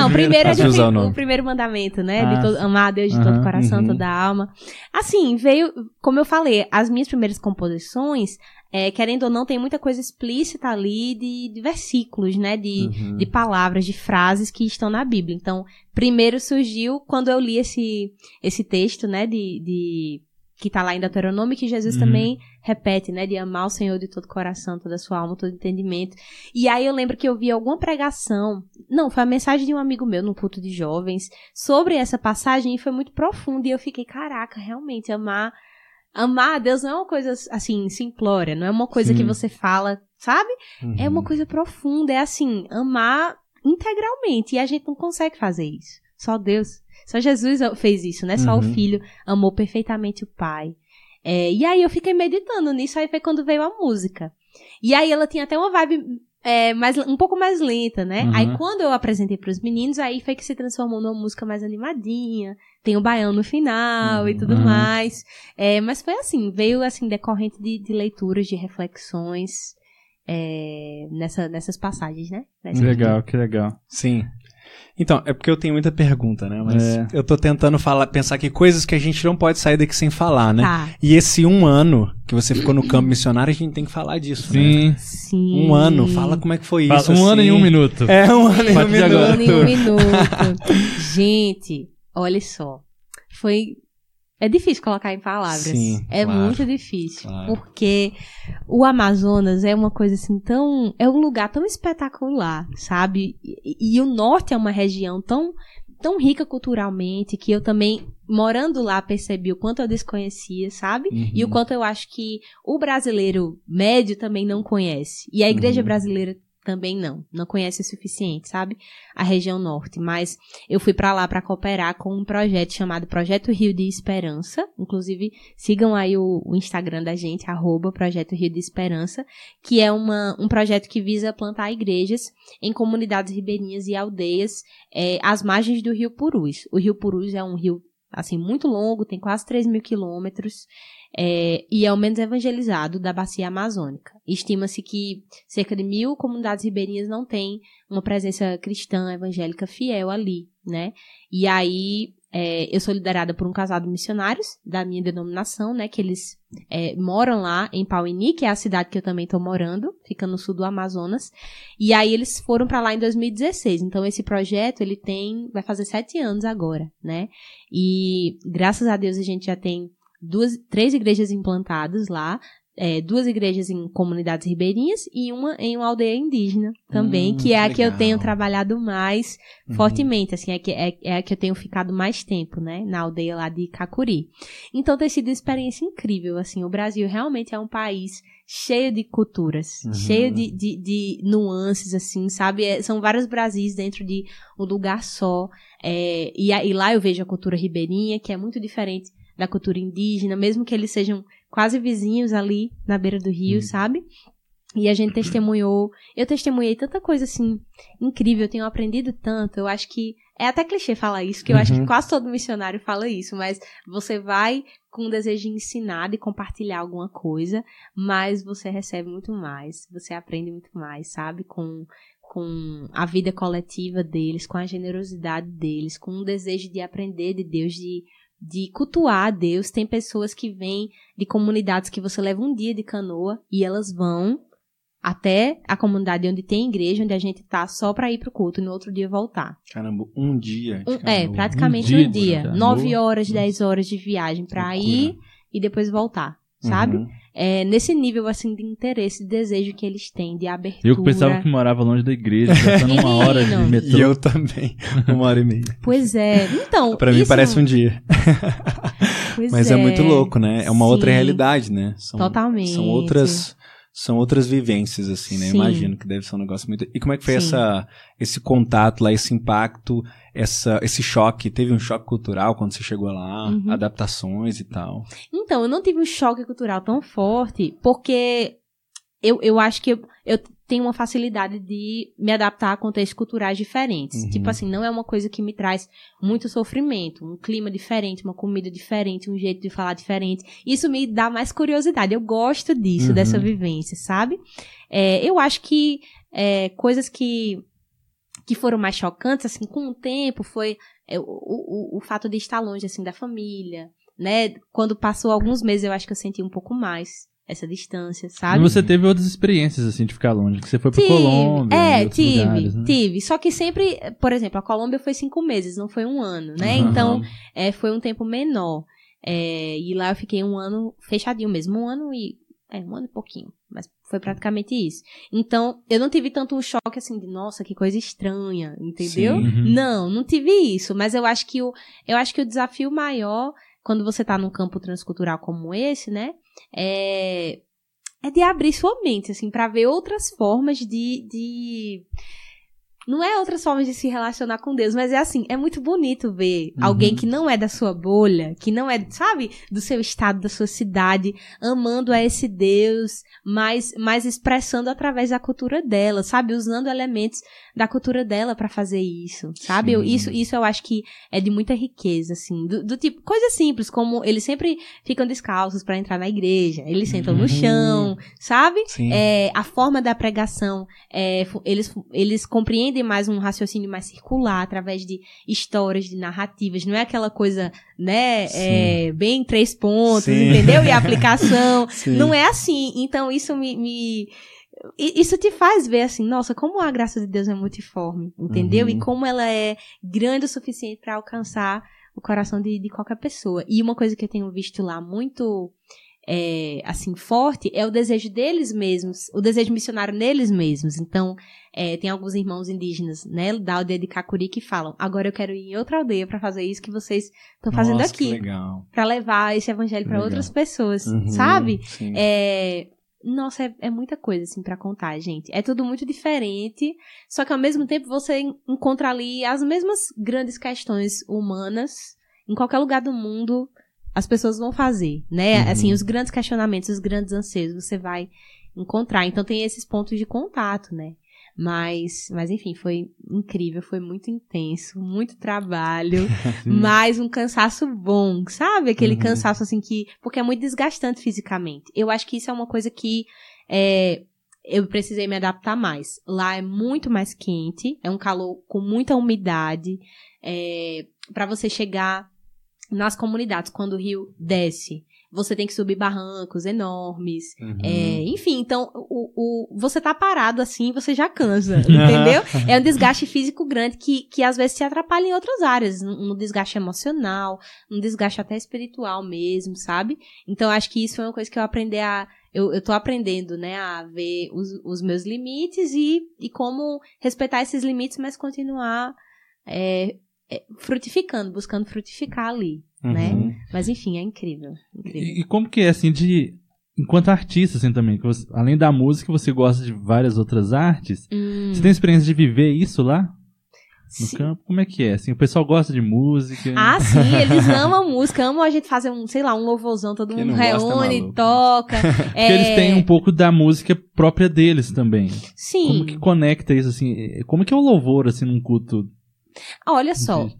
Não, primeiro é de o primeiro mandamento, né? Ah, de todo, amar a Deus de todo o coração, uhum. toda a alma. Assim, veio, como eu falei, as minhas primeiras composições, é, querendo ou não, tem muita coisa explícita ali de, de versículos, né? De, Uhum. de palavras, de frases que estão na Bíblia. Então, primeiro surgiu quando eu li esse, esse texto, né? De, de que tá lá em Deuteronômio, que Jesus Uhum. também repete, né? De amar o Senhor de todo coração, toda a sua alma, todo entendimento. E aí eu lembro que eu vi alguma pregação, não, foi a mensagem de um amigo meu no culto de jovens, sobre essa passagem e foi muito profunda. E eu fiquei, caraca, realmente, amar. Amar a Deus não é uma coisa assim, simplória, não é uma coisa Sim. que você fala, sabe? Uhum. É uma coisa profunda, é assim, amar integralmente. E a gente não consegue fazer isso. Só Deus. Só Jesus fez isso, né? Só o Uhum. Filho amou perfeitamente o Pai. É, e aí eu fiquei meditando nisso, aí foi quando veio a música. E aí ela tinha até uma vibe é, mais, um pouco mais lenta, né? Uhum. Aí quando eu apresentei pros meninos, aí foi que se transformou numa música mais animadinha. Tem o baião no final e tudo Uhum. mais. É, mas foi assim, veio assim, decorrente de, de leituras, de reflexões é, nessa, nessas passagens, né? Nessa- Que legal, que legal. Sim. Então, é porque eu tenho muita pergunta, né? Mas É. eu tô tentando falar, pensar que coisas que a gente não pode sair daqui sem falar, né? Tá. E esse um ano que você ficou no campo missionário, a gente tem que falar disso, né? Sim. Sim. Um ano, fala como é que foi Fala- isso. um ano assim. e um minuto. É, um ano e um minuto. agora. em um minuto. Gente, olha só. Foi. É difícil colocar em palavras. Sim, é claro, muito difícil. claro. Porque o Amazonas é uma coisa assim tão. É um lugar tão espetacular, sabe? E, e o norte é uma região tão, tão rica culturalmente que eu também, morando lá, percebi o quanto eu desconhecia, sabe? Uhum. E o quanto eu acho que o brasileiro médio também não conhece. E a igreja Uhum. brasileira também não. Não conhece o suficiente, sabe? A região norte. Mas eu fui pra lá pra cooperar com um projeto chamado Projeto Rio de Esperança. Inclusive, sigam aí o, o Instagram da gente, arroba Projeto Rio de Esperança, que é uma, um projeto que visa plantar igrejas em comunidades ribeirinhas e aldeias eh, às margens do Rio Purus. O Rio Purus é um rio assim, muito longo, tem quase 3 mil quilômetros, é, e é o menos evangelizado da bacia amazônica. Estima-se que cerca de mil comunidades ribeirinhas não têm uma presença cristã evangélica fiel ali, né? E aí é, eu sou liderada por um casal de missionários da minha denominação, né? Que eles é, moram lá em Pauini, que é a cidade que eu também tô morando, fica no sul do Amazonas. E aí eles foram para lá em 2016. Então esse projeto ele tem, vai fazer sete anos agora, né? E graças a Deus a gente já tem duas, três igrejas implantadas lá, é, duas igrejas em comunidades ribeirinhas e uma em uma aldeia indígena também, Hum, que é a que eu tenho trabalhado mais Uhum. fortemente, assim, é, que, é, é a que eu tenho ficado mais tempo, né, na aldeia lá de Cacuri. Então tem sido uma experiência incrível, assim, o Brasil realmente é um país cheio de culturas, Uhum. cheio de, de, de nuances, assim, sabe? É, são vários Brasis dentro de um lugar só, é, e, aí lá eu vejo a cultura ribeirinha, que é muito diferente da cultura indígena, mesmo que eles sejam quase vizinhos ali na beira do rio, Hum. sabe? E a gente testemunhou, eu testemunhei tanta coisa assim incrível, eu tenho aprendido tanto, eu acho que é até clichê falar isso, que eu acho Uhum. que quase todo missionário fala isso, mas você vai com o desejo de ensinar, de compartilhar alguma coisa, mas você recebe muito mais, você aprende muito mais, sabe? Com com a vida coletiva deles, com a generosidade deles, com o desejo de aprender de Deus, de de cultuar a Deus. Tem pessoas que vêm de comunidades que você leva um dia de canoa e elas vão até a comunidade onde tem igreja, onde a gente tá só pra ir pro culto e no outro dia voltar. Caramba, um dia. de Um- é, praticamente Um um dia dia. de canoa? Nove horas, dez horas de viagem pra Loucura. ir e depois voltar, sabe? Uhum. É, nesse nível, assim, de interesse, de desejo que eles têm, de abertura. Eu que pensava que morava longe da igreja, gastando uma hora de metrô. E eu também. Uma hora e meia. Pois é. Então, Pra mim parece um dia. pois Mas é. muito louco, né? É uma outra Sim. realidade, né? São, Totalmente. São outras, são outras vivências, assim, né? Sim. Imagino que deve ser um negócio muito. E como é que foi Sim. essa, esse contato lá, esse impacto, essa, esse choque? Teve um choque cultural quando você chegou lá? Uhum. Adaptações e tal? Então, eu não tive um choque cultural tão forte, porque eu, eu acho que eu, eu tenho uma facilidade de me adaptar a contextos culturais diferentes. Uhum. Tipo assim, não é uma coisa que me traz muito sofrimento. Um clima diferente, uma comida diferente, um jeito de falar diferente. Isso me dá mais curiosidade. Eu gosto disso, Uhum. dessa vivência, sabe? É, eu acho que é, coisas que que foram mais chocantes, assim, com o tempo, foi é, o, o, o fato de estar longe, assim, da família, né? Quando passou alguns meses, eu acho que eu senti um pouco mais essa distância, sabe? E você teve outras experiências, assim, de ficar longe. Que você foi pra Tive, Colômbia. É, tive, lugares, né? tive. Só que sempre, por exemplo, a Colômbia foi cinco meses, não foi um ano, né? Aham. Então, é, foi um tempo menor. É, e lá eu fiquei um ano fechadinho mesmo, um ano e. É, um ano e pouquinho. Mas foi praticamente isso. Então, eu não tive tanto um choque assim de, nossa, que coisa estranha, entendeu? Sim. Uhum. Não, não tive isso. Mas eu acho que o, eu acho que o desafio maior, quando você tá num campo transcultural como esse, né? É, é de abrir sua mente, assim, pra ver outras formas de, de. Não é outras formas de se relacionar com Deus, mas é assim, é muito bonito ver Uhum. alguém que não é da sua bolha, que não é, sabe, do seu estado, da sua cidade, amando a esse Deus, mas, mas expressando através da cultura dela, sabe? Usando elementos da cultura dela pra fazer isso, sabe? Eu- isso, isso eu acho que é de muita riqueza, assim, do, do tipo, coisas simples, como eles sempre ficam descalços pra entrar na igreja, eles sentam Uhum. no chão, sabe? É, a forma da pregação, é, eles, eles compreendem mais um raciocínio mais circular, através de histórias, de narrativas, não é aquela coisa, né, é, bem três pontos, Sim. entendeu? E a aplicação, não é assim. Então, isso me, me- Isso te faz ver assim, nossa, como a graça de Deus é multiforme, entendeu? Uhum. E como ela é grande o suficiente para alcançar o coração de, de qualquer pessoa. E uma coisa que eu tenho visto lá muito é, assim forte é o desejo deles mesmos, o desejo missionário neles mesmos. Então, é, tem alguns irmãos indígenas, né, da aldeia de Cacuri que falam: agora eu quero ir em outra aldeia para fazer isso que vocês estão fazendo Nossa, aqui, para levar esse evangelho para outras pessoas, Uhum, sabe? É, nossa, é, é muita coisa, assim, pra contar, gente. É tudo muito diferente, só que ao mesmo tempo você en- encontra ali as mesmas grandes questões humanas em qualquer lugar do mundo as pessoas vão fazer, né? Uhum. Assim, os grandes questionamentos, os grandes anseios você vai encontrar. Então tem esses pontos de contato, né? Mas, mas enfim, foi incrível, foi muito intenso, muito trabalho, mas um cansaço bom, sabe? Aquele Uhum. cansaço assim que. Porque é muito desgastante fisicamente. Eu acho que isso é uma coisa que é, eu precisei me adaptar mais. Lá é muito mais quente, é um calor com muita umidade. É, para você chegar nas comunidades, quando o rio desce, você tem que subir barrancos enormes. Uhum. É, enfim, então, o, o, você tá parado assim, você já cansa, entendeu? É um desgaste físico grande que, que às vezes te atrapalha em outras áreas, um, um desgaste emocional, um desgaste até espiritual mesmo, sabe? Então, acho que isso foi uma coisa que eu aprendi a. Eu, eu tô aprendendo, né, a ver os, os meus limites e, e como respeitar esses limites, mas continuar é, é, frutificando, buscando frutificar ali, né? Uhum. Mas enfim, é incrível. incrível. E, e como que é, assim, de... Enquanto artista, assim, também, que você- além da música, você gosta de várias outras artes. Hum, Você tem experiência de viver isso lá, no sim. campo? Como é que é? Assim, o pessoal gosta de música? Ah, sim, eles amam música, amam a gente fazer um, sei lá, um louvorzão, todo Quem mundo reúne, maluco? toca. Porque eles é, têm um pouco da música própria deles também. Sim. Como que conecta isso, assim? Como que é o louvor, assim, num culto? Olha só, de-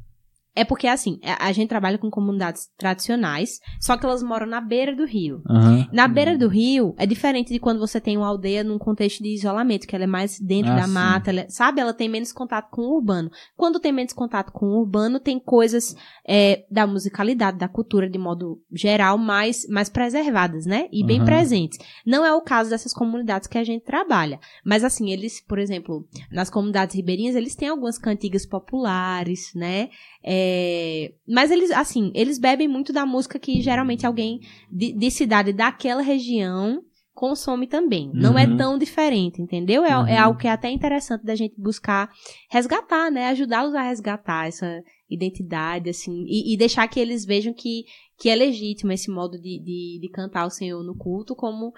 é porque assim, a, a gente trabalha com comunidades tradicionais, só que elas moram na beira do rio. Aham. Na beira do rio é diferente de quando você tem uma aldeia num contexto de isolamento, que ela é mais dentro Ah, da mata, ela é- sabe? Ela tem menos contato com o urbano. Quando tem menos contato com o urbano, tem coisas é, da musicalidade, da cultura de modo geral, mais, mais preservadas, né? E bem Aham. presentes. Não é o caso dessas comunidades que a gente trabalha. Mas assim, eles, por exemplo, nas comunidades ribeirinhas, eles têm algumas cantigas populares, né? É, mas eles, assim, eles bebem muito da música que geralmente alguém de, de cidade daquela região consome também. Não é Uhum. tão diferente, entendeu? É, Uhum. é algo que é até interessante da gente buscar resgatar, né? Ajudá-los a resgatar essa, identidade, assim, e, e deixar que eles vejam que, que é legítimo esse modo de, de, de cantar o Senhor no culto, como,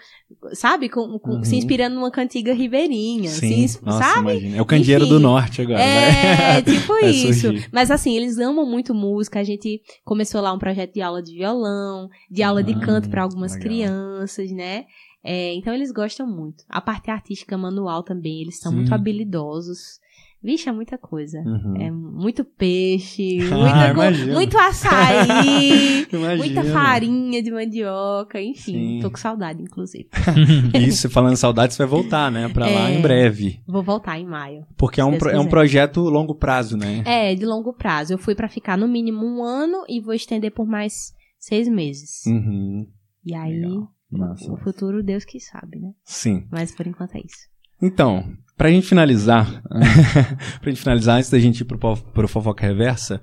sabe, com, com- Uhum. se inspirando numa cantiga ribeirinha, Sim, se ins- nossa, sabe? imagina. É o candeeiro Enfim. do norte agora. É, vai. tipo isso. surgir. Mas assim, eles amam muito música. A gente começou lá um projeto de aula de violão, de aula de Ah, canto para algumas legal. crianças, né? É, então eles gostam muito. A parte artística manual também, eles são Sim. muito habilidosos. Vixe, é muita coisa. Uhum. É muito peixe, Ah, muita muito açaí, muita farinha de mandioca, enfim. Sim. Tô com saudade, inclusive. Isso, falando saudade, você vai voltar, né? Pra lá É. em breve. Vou voltar em maio. Porque é um, pro- é um projeto longo prazo, né? É, de longo prazo. Eu fui pra ficar no mínimo um ano e vou estender por mais seis meses. Uhum. E aí, Legal. Massa. o futuro Deus que sabe, né? Sim. Mas por enquanto é isso. Então, pra gente finalizar, pra gente finalizar, antes da gente ir pro, pro Fofoca Reversa,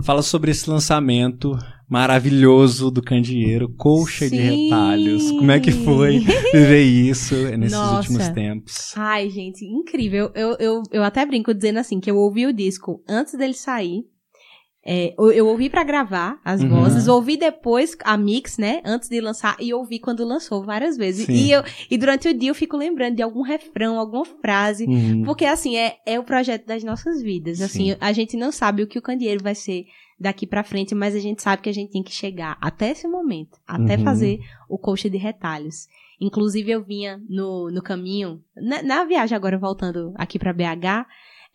fala sobre esse lançamento maravilhoso do Candeeiro, Colcha de Sim. Retalhos. Como é que foi viver isso nesses Nossa. últimos tempos? Ai, gente, incrível. Eu, eu, eu até brinco dizendo assim, que eu ouvi o disco antes dele sair. É, eu, eu ouvi pra gravar as Uhum. vozes, ouvi depois a mix, né, antes de lançar, e ouvi quando lançou várias vezes. Sim. E, eu, e durante o dia eu fico lembrando de algum refrão, alguma frase, Uhum. Porque, assim, é, é o projeto das nossas vidas. Assim, Sim. a gente não sabe o que o candeeiro vai ser daqui pra frente, mas a gente sabe que a gente tem que chegar até esse momento, até Uhum. fazer o coxa de retalhos. Inclusive, eu vinha no, no caminho, na, na viagem agora, voltando aqui pra BH,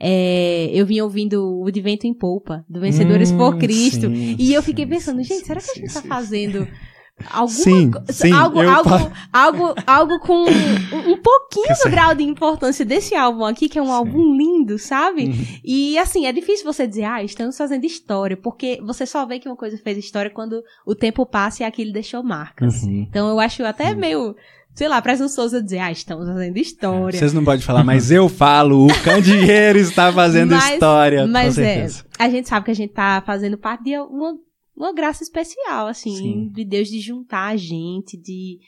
é, eu vinha ouvindo o De Vento em Polpa, do Vencedores por Hum, Cristo. sim, E eu fiquei pensando, gente, será que a gente tá sim, fazendo alguma Sim, sim, algo, algo, algo, algo com um, um pouquinho do grau de importância desse álbum aqui, que é um Sim. álbum lindo, sabe? Uhum. E assim, é difícil você dizer, ah, estamos fazendo história, porque você só vê que uma coisa fez história quando o tempo passa e aquilo deixou marcas. Uhum. Então eu acho até meio, sei lá, presunçoso dizer, ah, estamos fazendo história. Vocês não podem falar, mas eu falo, o Candeeiro está fazendo Mas- história, Mas com é, a gente sabe que a gente tá fazendo parte de uma, uma graça especial, assim, Sim. de Deus de juntar a gente, de,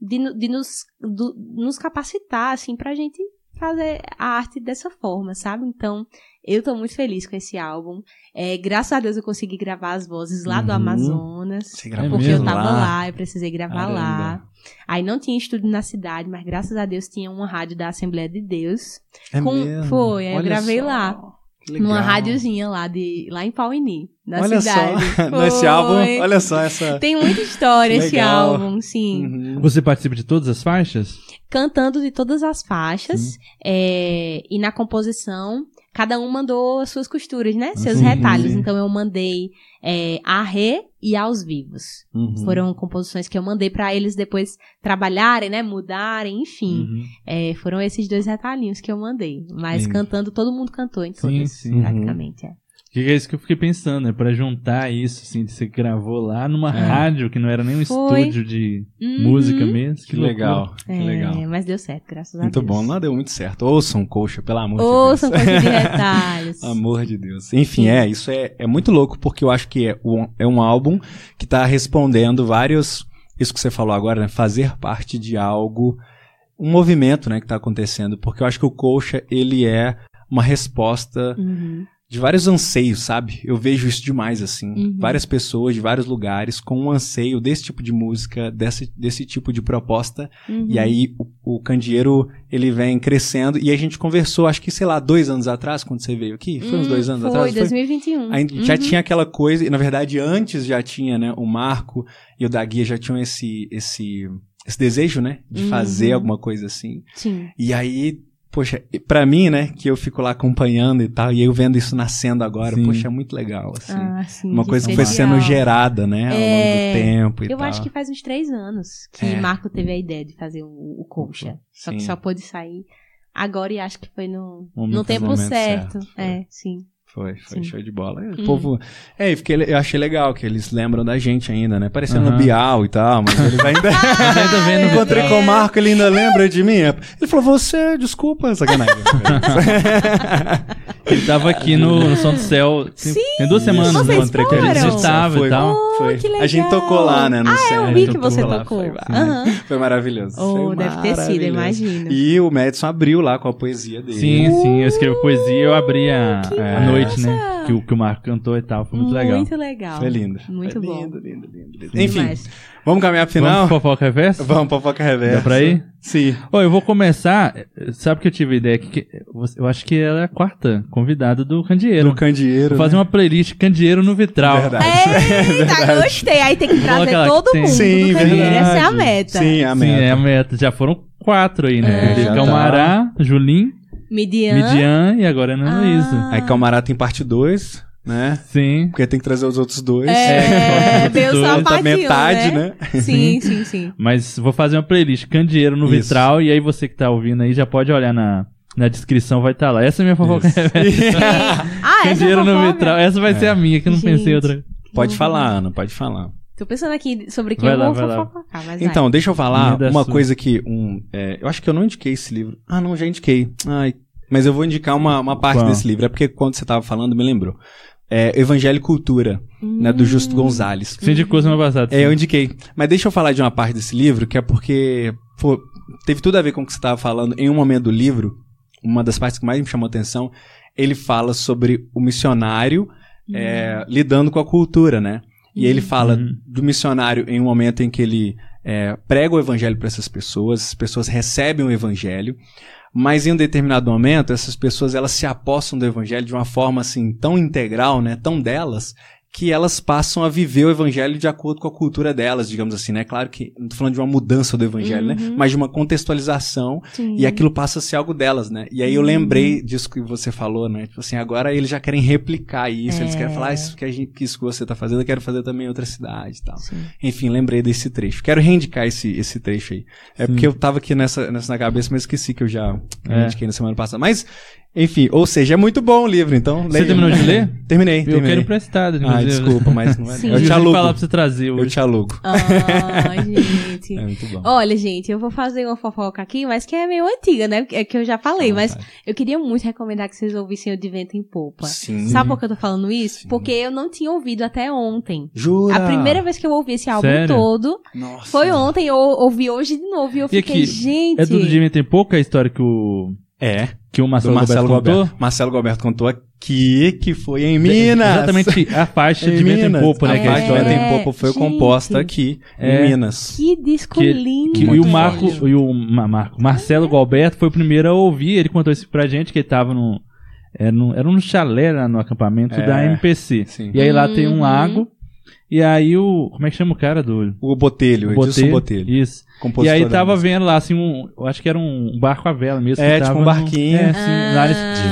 de, de nos, do- nos capacitar, assim, pra gente fazer a arte dessa forma, sabe? Então, eu tô muito feliz com esse álbum. É, graças a Deus eu consegui gravar as vozes lá do Uhum. Amazonas. Você gravou Porque mesmo eu tava lá? lá, eu precisei gravar Caramba. lá. Aí não tinha estúdio na cidade, mas graças a Deus tinha uma rádio da Assembleia de Deus. É Com- mesmo? foi, aí eu gravei só, lá. legal. Numa rádiozinha lá, de, lá em Pauini, na Olha cidade. só, nesse álbum, olha só essa... Tem muita história esse álbum, sim. Uhum. Você participa de todas as faixas? Cantando de todas as faixas. é, e na composição, cada um mandou as suas costuras, né? Seus Sim, retalhos. sim. Então eu mandei é, a Rê e aos vivos. Uhum. Foram composições que eu mandei pra eles depois trabalharem, né? Mudarem, enfim. Uhum. É, foram esses dois retalhinhos que eu mandei. Mas Lindo. cantando, todo mundo cantou em Sim, todas, sim. praticamente. É. Que é isso que eu fiquei pensando, né? Pra juntar isso, assim, de você gravou lá numa É. rádio que não era nem um Foi. estúdio de Uhum. música mesmo. Que loucura. legal, que É, legal. Mas deu certo, graças a Muito Deus. bom, não deu muito certo. Ouçam, coxa, pelo amor Ouçam de Deus. coisa de retalhos. Amor de Deus. Enfim, é, isso é, é muito louco, porque eu acho que é um, é um álbum que tá respondendo vários. Isso que você falou agora, né? Fazer parte de algo, um movimento, né, que tá acontecendo. Porque eu acho que o Colcha, ele é uma resposta Uhum. De vários anseios, sabe? Eu vejo isso demais, assim. Uhum. Várias pessoas de vários lugares com um anseio desse tipo de música, desse, desse tipo de proposta. Uhum. E aí o, o Candeeiro, ele vem crescendo. E a gente conversou, acho que, sei lá, dois anos atrás, quando você veio aqui. Foi uns Hum, dois anos foi, atrás? 2021. Aí já Uhum. tinha aquela coisa, e na verdade antes já tinha, né, o Marco e o Daguia já tinham esse, esse, esse desejo, né, de Uhum. fazer alguma coisa assim. Sim. E aí, poxa, pra mim, né, que eu fico lá acompanhando e tal, e eu vendo isso nascendo agora, Sim. poxa, é muito legal, assim. Ah, sim. Uma coisa que foi sendo gerada, né, ao É, longo do tempo e Eu tal. acho que faz uns três anos que É. Marco teve a ideia de fazer o, o Colcha. Só que só pôde sair agora e acho que foi no, Momento- no tempo certo. certo. É, sim. Foi, foi Sim. show de bola. O Uhum. povo. É, eu, fiquei, eu achei legal que eles lembram da gente ainda, né? Parecendo o Bial e tal, mas eles ainda. Ainda vendo Eu encontrei com o Marco, ele ainda lembra de mim. Ele falou, você, desculpa, sacanagem. Ele tava aqui no, no Som do Céu tem, tem duas semanas, Vocês né? Que a gente foram? estava e tal. Foi Foi. que legal. A gente tocou lá, né? No Ah, centro. eu vi que você tocou lá, tocou. Foi, Aham. foi maravilhoso. Oh, Foi deve ter sido, maravilhoso. imagino. E o Madison abriu lá com a poesia dele. Sim, sim, eu escrevo poesia eu abri a, a massa! noite, né? Que, o- que o Marco cantou e tal, foi muito, legal. Muito legal. Foi lindo. Muito Foi bom. Lindo, lindo, lindo, lindo. Enfim, Demais. vamos caminhar pro final? Vamos pro fofoca reversa? Vamos fofoca reversa. Dá pra ir? Sim. Ô, eu vou começar. Sabe que eu tive a ideia aqui? Que eu acho que ela é a quarta convidada do Candeeiro. Do candeeiro. Vou fazer né? uma playlist Candeeiro no Vitral. Verdade. Eita, gostei. Aí tem que trazer Coloca todo tem. mundo Sim, verdade. Essa é a meta. Sim, a Sim, meta. é a meta. Já foram quatro aí, né? É. Teve Já Calmará, Julim, Midian. Midian e agora Ana Ah. Luísa. Aí Calmará tem parte 2, né? Sim. Porque tem que trazer os outros dois. É, só a Dois, Tá parte um, metade, né? né? Sim, sim, sim. Mas vou fazer uma playlist Candeeiro no Isso. Vitral e aí você que tá ouvindo aí já pode olhar na, na descrição, vai estar lá. Essa é a minha fofoca. Ah, essa Candeeiro no fofoca? Vitral. Essa vai ser a minha, que eu não Gente. pensei outra. Pode falar, Ana, pode falar. Tô pensando aqui sobre quem Vai eu lá, vou vai fofocar, mas Então, deixa eu falar uma sua. coisa que. Um, é, eu acho que eu não indiquei esse livro. Ah, não, já indiquei. Ai, mas eu vou indicar uma, uma parte Qual? desse livro. É porque quando você tava falando, me lembrou. É Evangelho e Cultura, né, do Justo Gonzalez. Você indicou semana passada. É, eu sim. indiquei. Mas deixa eu falar de uma parte desse livro, que é porque pô, teve tudo a ver com o que você estava falando. Em um momento do livro, uma das partes que mais me chamou a atenção, ele fala sobre o missionário é, lidando com a cultura, né? E ele fala Uhum. do missionário em um momento em que ele é, prega o evangelho para essas pessoas, as pessoas recebem o evangelho, mas em um determinado momento essas pessoas elas se apossam do evangelho de uma forma assim tão integral, né, tão delas, que elas passam a viver o evangelho de acordo com a cultura delas, digamos assim, né? Claro que não tô falando de uma mudança do evangelho, né? Uhum. Mas de uma contextualização Sim. e aquilo passa a ser algo delas, né? E aí eu Uhum. lembrei disso que você falou, né? Tipo assim, agora eles já querem replicar isso, eles É. querem falar "Ah, isso que, a gente, que isso que você tá fazendo, eu quero fazer também em outra cidade e tal. Sim. Enfim, lembrei desse trecho. Quero reindicar esse, esse trecho aí. É Sim. porque eu tava aqui nessa, nessa na cabeça, mas esqueci que eu já É. indiquei na semana passada. Mas, enfim, ou seja, é muito bom o livro, então. Você leia. terminou de ler? Terminei, Eu terminei. quero emprestado. Ah, inclusive. desculpa, mas não é. Sim. Eu Eu te alugo. falar pra você trazer Eu hoje. te alugo. Ah, gente. É muito bom. Olha, gente, eu vou fazer uma fofoca aqui, mas que é meio antiga, né? É que eu já falei, À mas vontade. eu queria muito recomendar que vocês ouvissem o De Vento em Popa. Sim. Sabe por que eu tô falando isso? Sim. Porque eu não tinha ouvido até ontem. Jura? A primeira vez que eu ouvi esse álbum Sério? todo Nossa. foi ontem, eu ouvi hoje de novo e eu E fiquei, aqui, gente. É do Jimmy tem pouca história que o, É, que o do Marcelo, Marcelo Roberto contou? Marcelo Gilberto contou aqui que foi em Minas. Exatamente a faixa de vento em Minas. popa, né? A que é a faixa de vento em É, popa foi gente. composta aqui, É. em Minas. Que disco Que- lindo. Que, e o Marco, e o Ma- Marco, Marcelo Galberto foi o primeiro a ouvir, ele contou isso pra gente, que ele tava no. Era num, era num chalé lá no acampamento É, da MPC. sim. E aí lá tem um Uhum. lago. E aí o. Como é que chama o cara do. O Botelho, o Edilson Botelho. Isso. E aí tava vendo lá, assim, um. Eu acho que era um barco à vela mesmo. É, que tipo um no- barquinho. é, assim,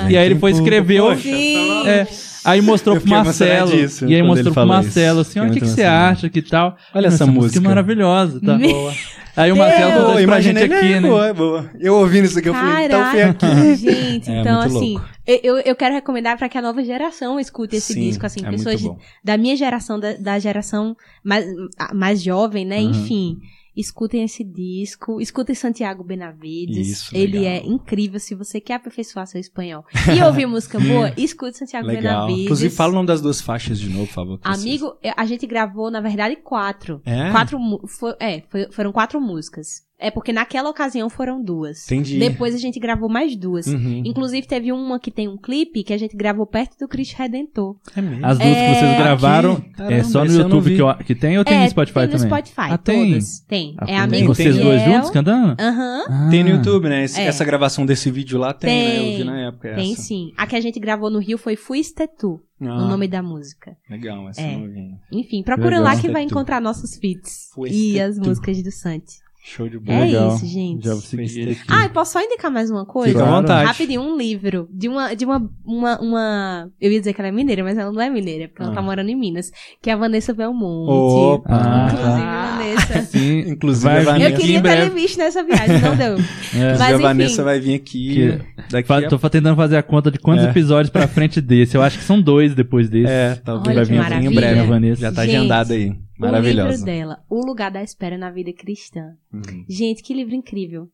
Ah. E aí ele foi escrever. Poxa, Sim. É, aí mostrou pro Marcelo. E aí mostrou pro falou Marcelo isso. assim: o que, que você acha que tal? Olha Essa essa música música. maravilhosa, tá? Boa. Aí o Marcelo contou isso pra gente imaginei, aqui, é né? Boa, é boa. Eu ouvindo isso aqui, eu falei, então foi aqui. Caraca, gente, É, então assim, louco. eu, eu- quero recomendar pra que a nova geração escute esse Sim, disco, assim, é pessoas da minha geração, da, da geração mais, mais jovem, né? Uhum. Enfim, escutem esse disco, escutem Santiago Benavides. Isso, Ele legal. é incrível se você quer aperfeiçoar seu espanhol e ouvir música boa, escute Santiago Legal. Benavides. Inclusive, fala o nome das duas faixas de novo, por favor. que vocês- Amigo, a gente gravou, na verdade, quatro. É? Quatro, mu- fo- é, foi- foram quatro músicas. É porque naquela ocasião foram duas. Entendi. Depois a gente gravou mais duas. Uhum. Inclusive, teve uma que tem um clipe que a gente gravou perto do Cristo Redentor. É mesmo. As duas que É, vocês gravaram é caramba, só no YouTube que, eu- que tem ou tem é, no Spotify tem no também? Spotify, Ah, tem? todas. Tem. Ah, é tem. amigo Vocês dois juntos cantando? Aham. Ah. Tem no YouTube, né? Esse- É. Essa gravação desse vídeo lá tem, né? Eu Tem. vi na época Tem essa. sim. A que a gente gravou no Rio foi Fuiste Tu, Ah, o nome da música. Legal, essa É. vi. Enfim, procura Legal. lá que vai encontrar nossos feats. Fuiste E as Tu. músicas do Santi. Show de bola. É Legal. isso, gente. Já vou seguir aqui. Ah, e posso só indicar mais uma coisa? Fica à vontade. Rapidinho, um livro de uma, de uma, uma, uma- Eu ia dizer que ela é mineira, mas ela não é mineira, porque ela Ah. tá morando em Minas. Que é a Vanessa Belmonte. Opa! Ah, Inclusive, tá. Vanessa. Sim, Inclusive, vai Vanessa- Eu queria em lhe visto nessa viagem, não deu. É. Inclusive, Mas, a enfim. Vanessa vai vir aqui Que- daqui Fa- a... Tô tentando fazer a conta de quantos É. episódios pra frente desse. Eu acho que são dois depois desse. É, talvez Olha vai vir em breve. A Vanessa. Já tá Gente, agendada aí. O livro Maravilhosa. dela, O Lugar da Espera na Vida Cristã. Uhum. Gente, que livro incrível.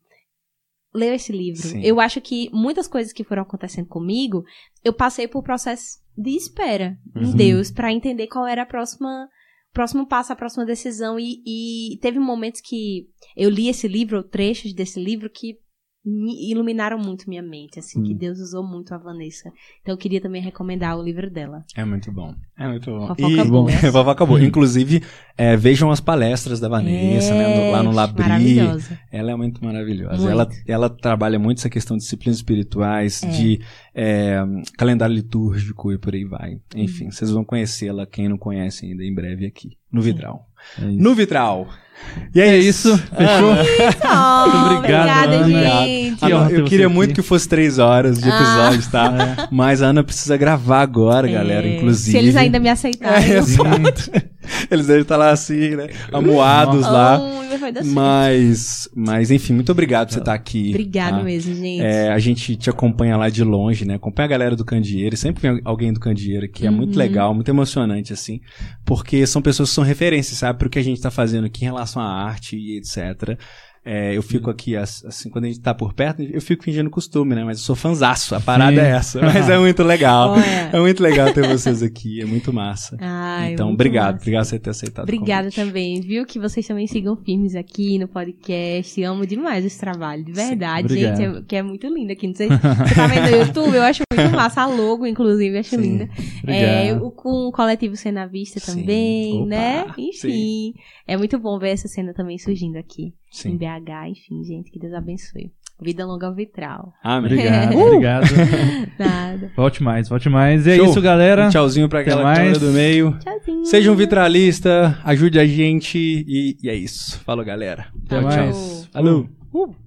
Leia esse livro. Sim. Eu acho que muitas coisas que foram acontecendo comigo, eu passei por processo de espera em Uhum. Deus pra entender qual era a próxima próximo passo, a próxima decisão. E, e teve momentos que eu li esse livro, ou trechos desse livro, que iluminaram muito minha mente, assim, que Hum. Deus usou muito a Vanessa. Então eu queria também recomendar o livro dela. É muito bom. É muito bom. Fofoca e, boa. fofoca boa. Inclusive, é, vejam as palestras da Vanessa, né, no- lá no Labri. Maravilhosa. Ela é muito maravilhosa. Muito. Ela, ela trabalha muito essa questão de disciplinas espirituais, É. de é, calendário litúrgico e por aí vai. Enfim, vocês vão conhecê-la, quem não conhece ainda, em breve aqui, no Vitral. É isso. No Vitral! E É isso, fechou? Oh, obrigado, obrigada, Ana. gente. Ter eu queria aqui. muito que fosse três horas de Ah. episódio, tá? Mas a Ana precisa gravar agora, galera, É, inclusive. Se eles ainda me aceitarem. É, exato. Eles devem estar lá assim, né? Amuados lá. Oh, certo. Mas, mas, enfim, muito obrigado por você estar aqui. Obrigada tá? mesmo, gente. É, a gente te acompanha lá de longe, né? Acompanha a galera do Candeeiro. Sempre vem alguém do Candeeiro que é muito Uhum. legal, muito emocionante, assim. Porque são pessoas que são referências, sabe? Pro que a gente tá fazendo aqui em relação à arte e etc. É, eu fico aqui, as- assim, quando a gente tá por perto, eu fico fingindo costume, né? Mas eu sou fanzaço, a parada Sim. é essa. Mas é muito legal. Olha. É muito legal ter vocês aqui, é muito massa. Ai, então, muito obrigado, massa. obrigado por você ter aceitado. Obrigada também, viu? Que vocês também sigam firmes aqui no podcast. Amo demais esse trabalho, de verdade, obrigado. gente. É, que é muito lindo aqui. Não sei se você tá vendo no YouTube, eu acho muito massa. A logo, inclusive, acho Sim. linda. É, o- com o coletivo Cena Vista Sim. também, Opa, né? sim. Enfim. É muito bom ver essa cena também surgindo aqui em Sim. BH. Enfim, gente, que Deus abençoe. Vida longa ao vitral. Amém. Obrigado, Uh! obrigado. Nada. Volte mais, volte mais. E é Show. isso, galera. Um tchauzinho pra aquela câmera do meio. Tchauzinho. Seja um vitralista, ajude a gente e, e é isso. Falou, galera. Até Tchau, mais. tchau. Falou. Uh.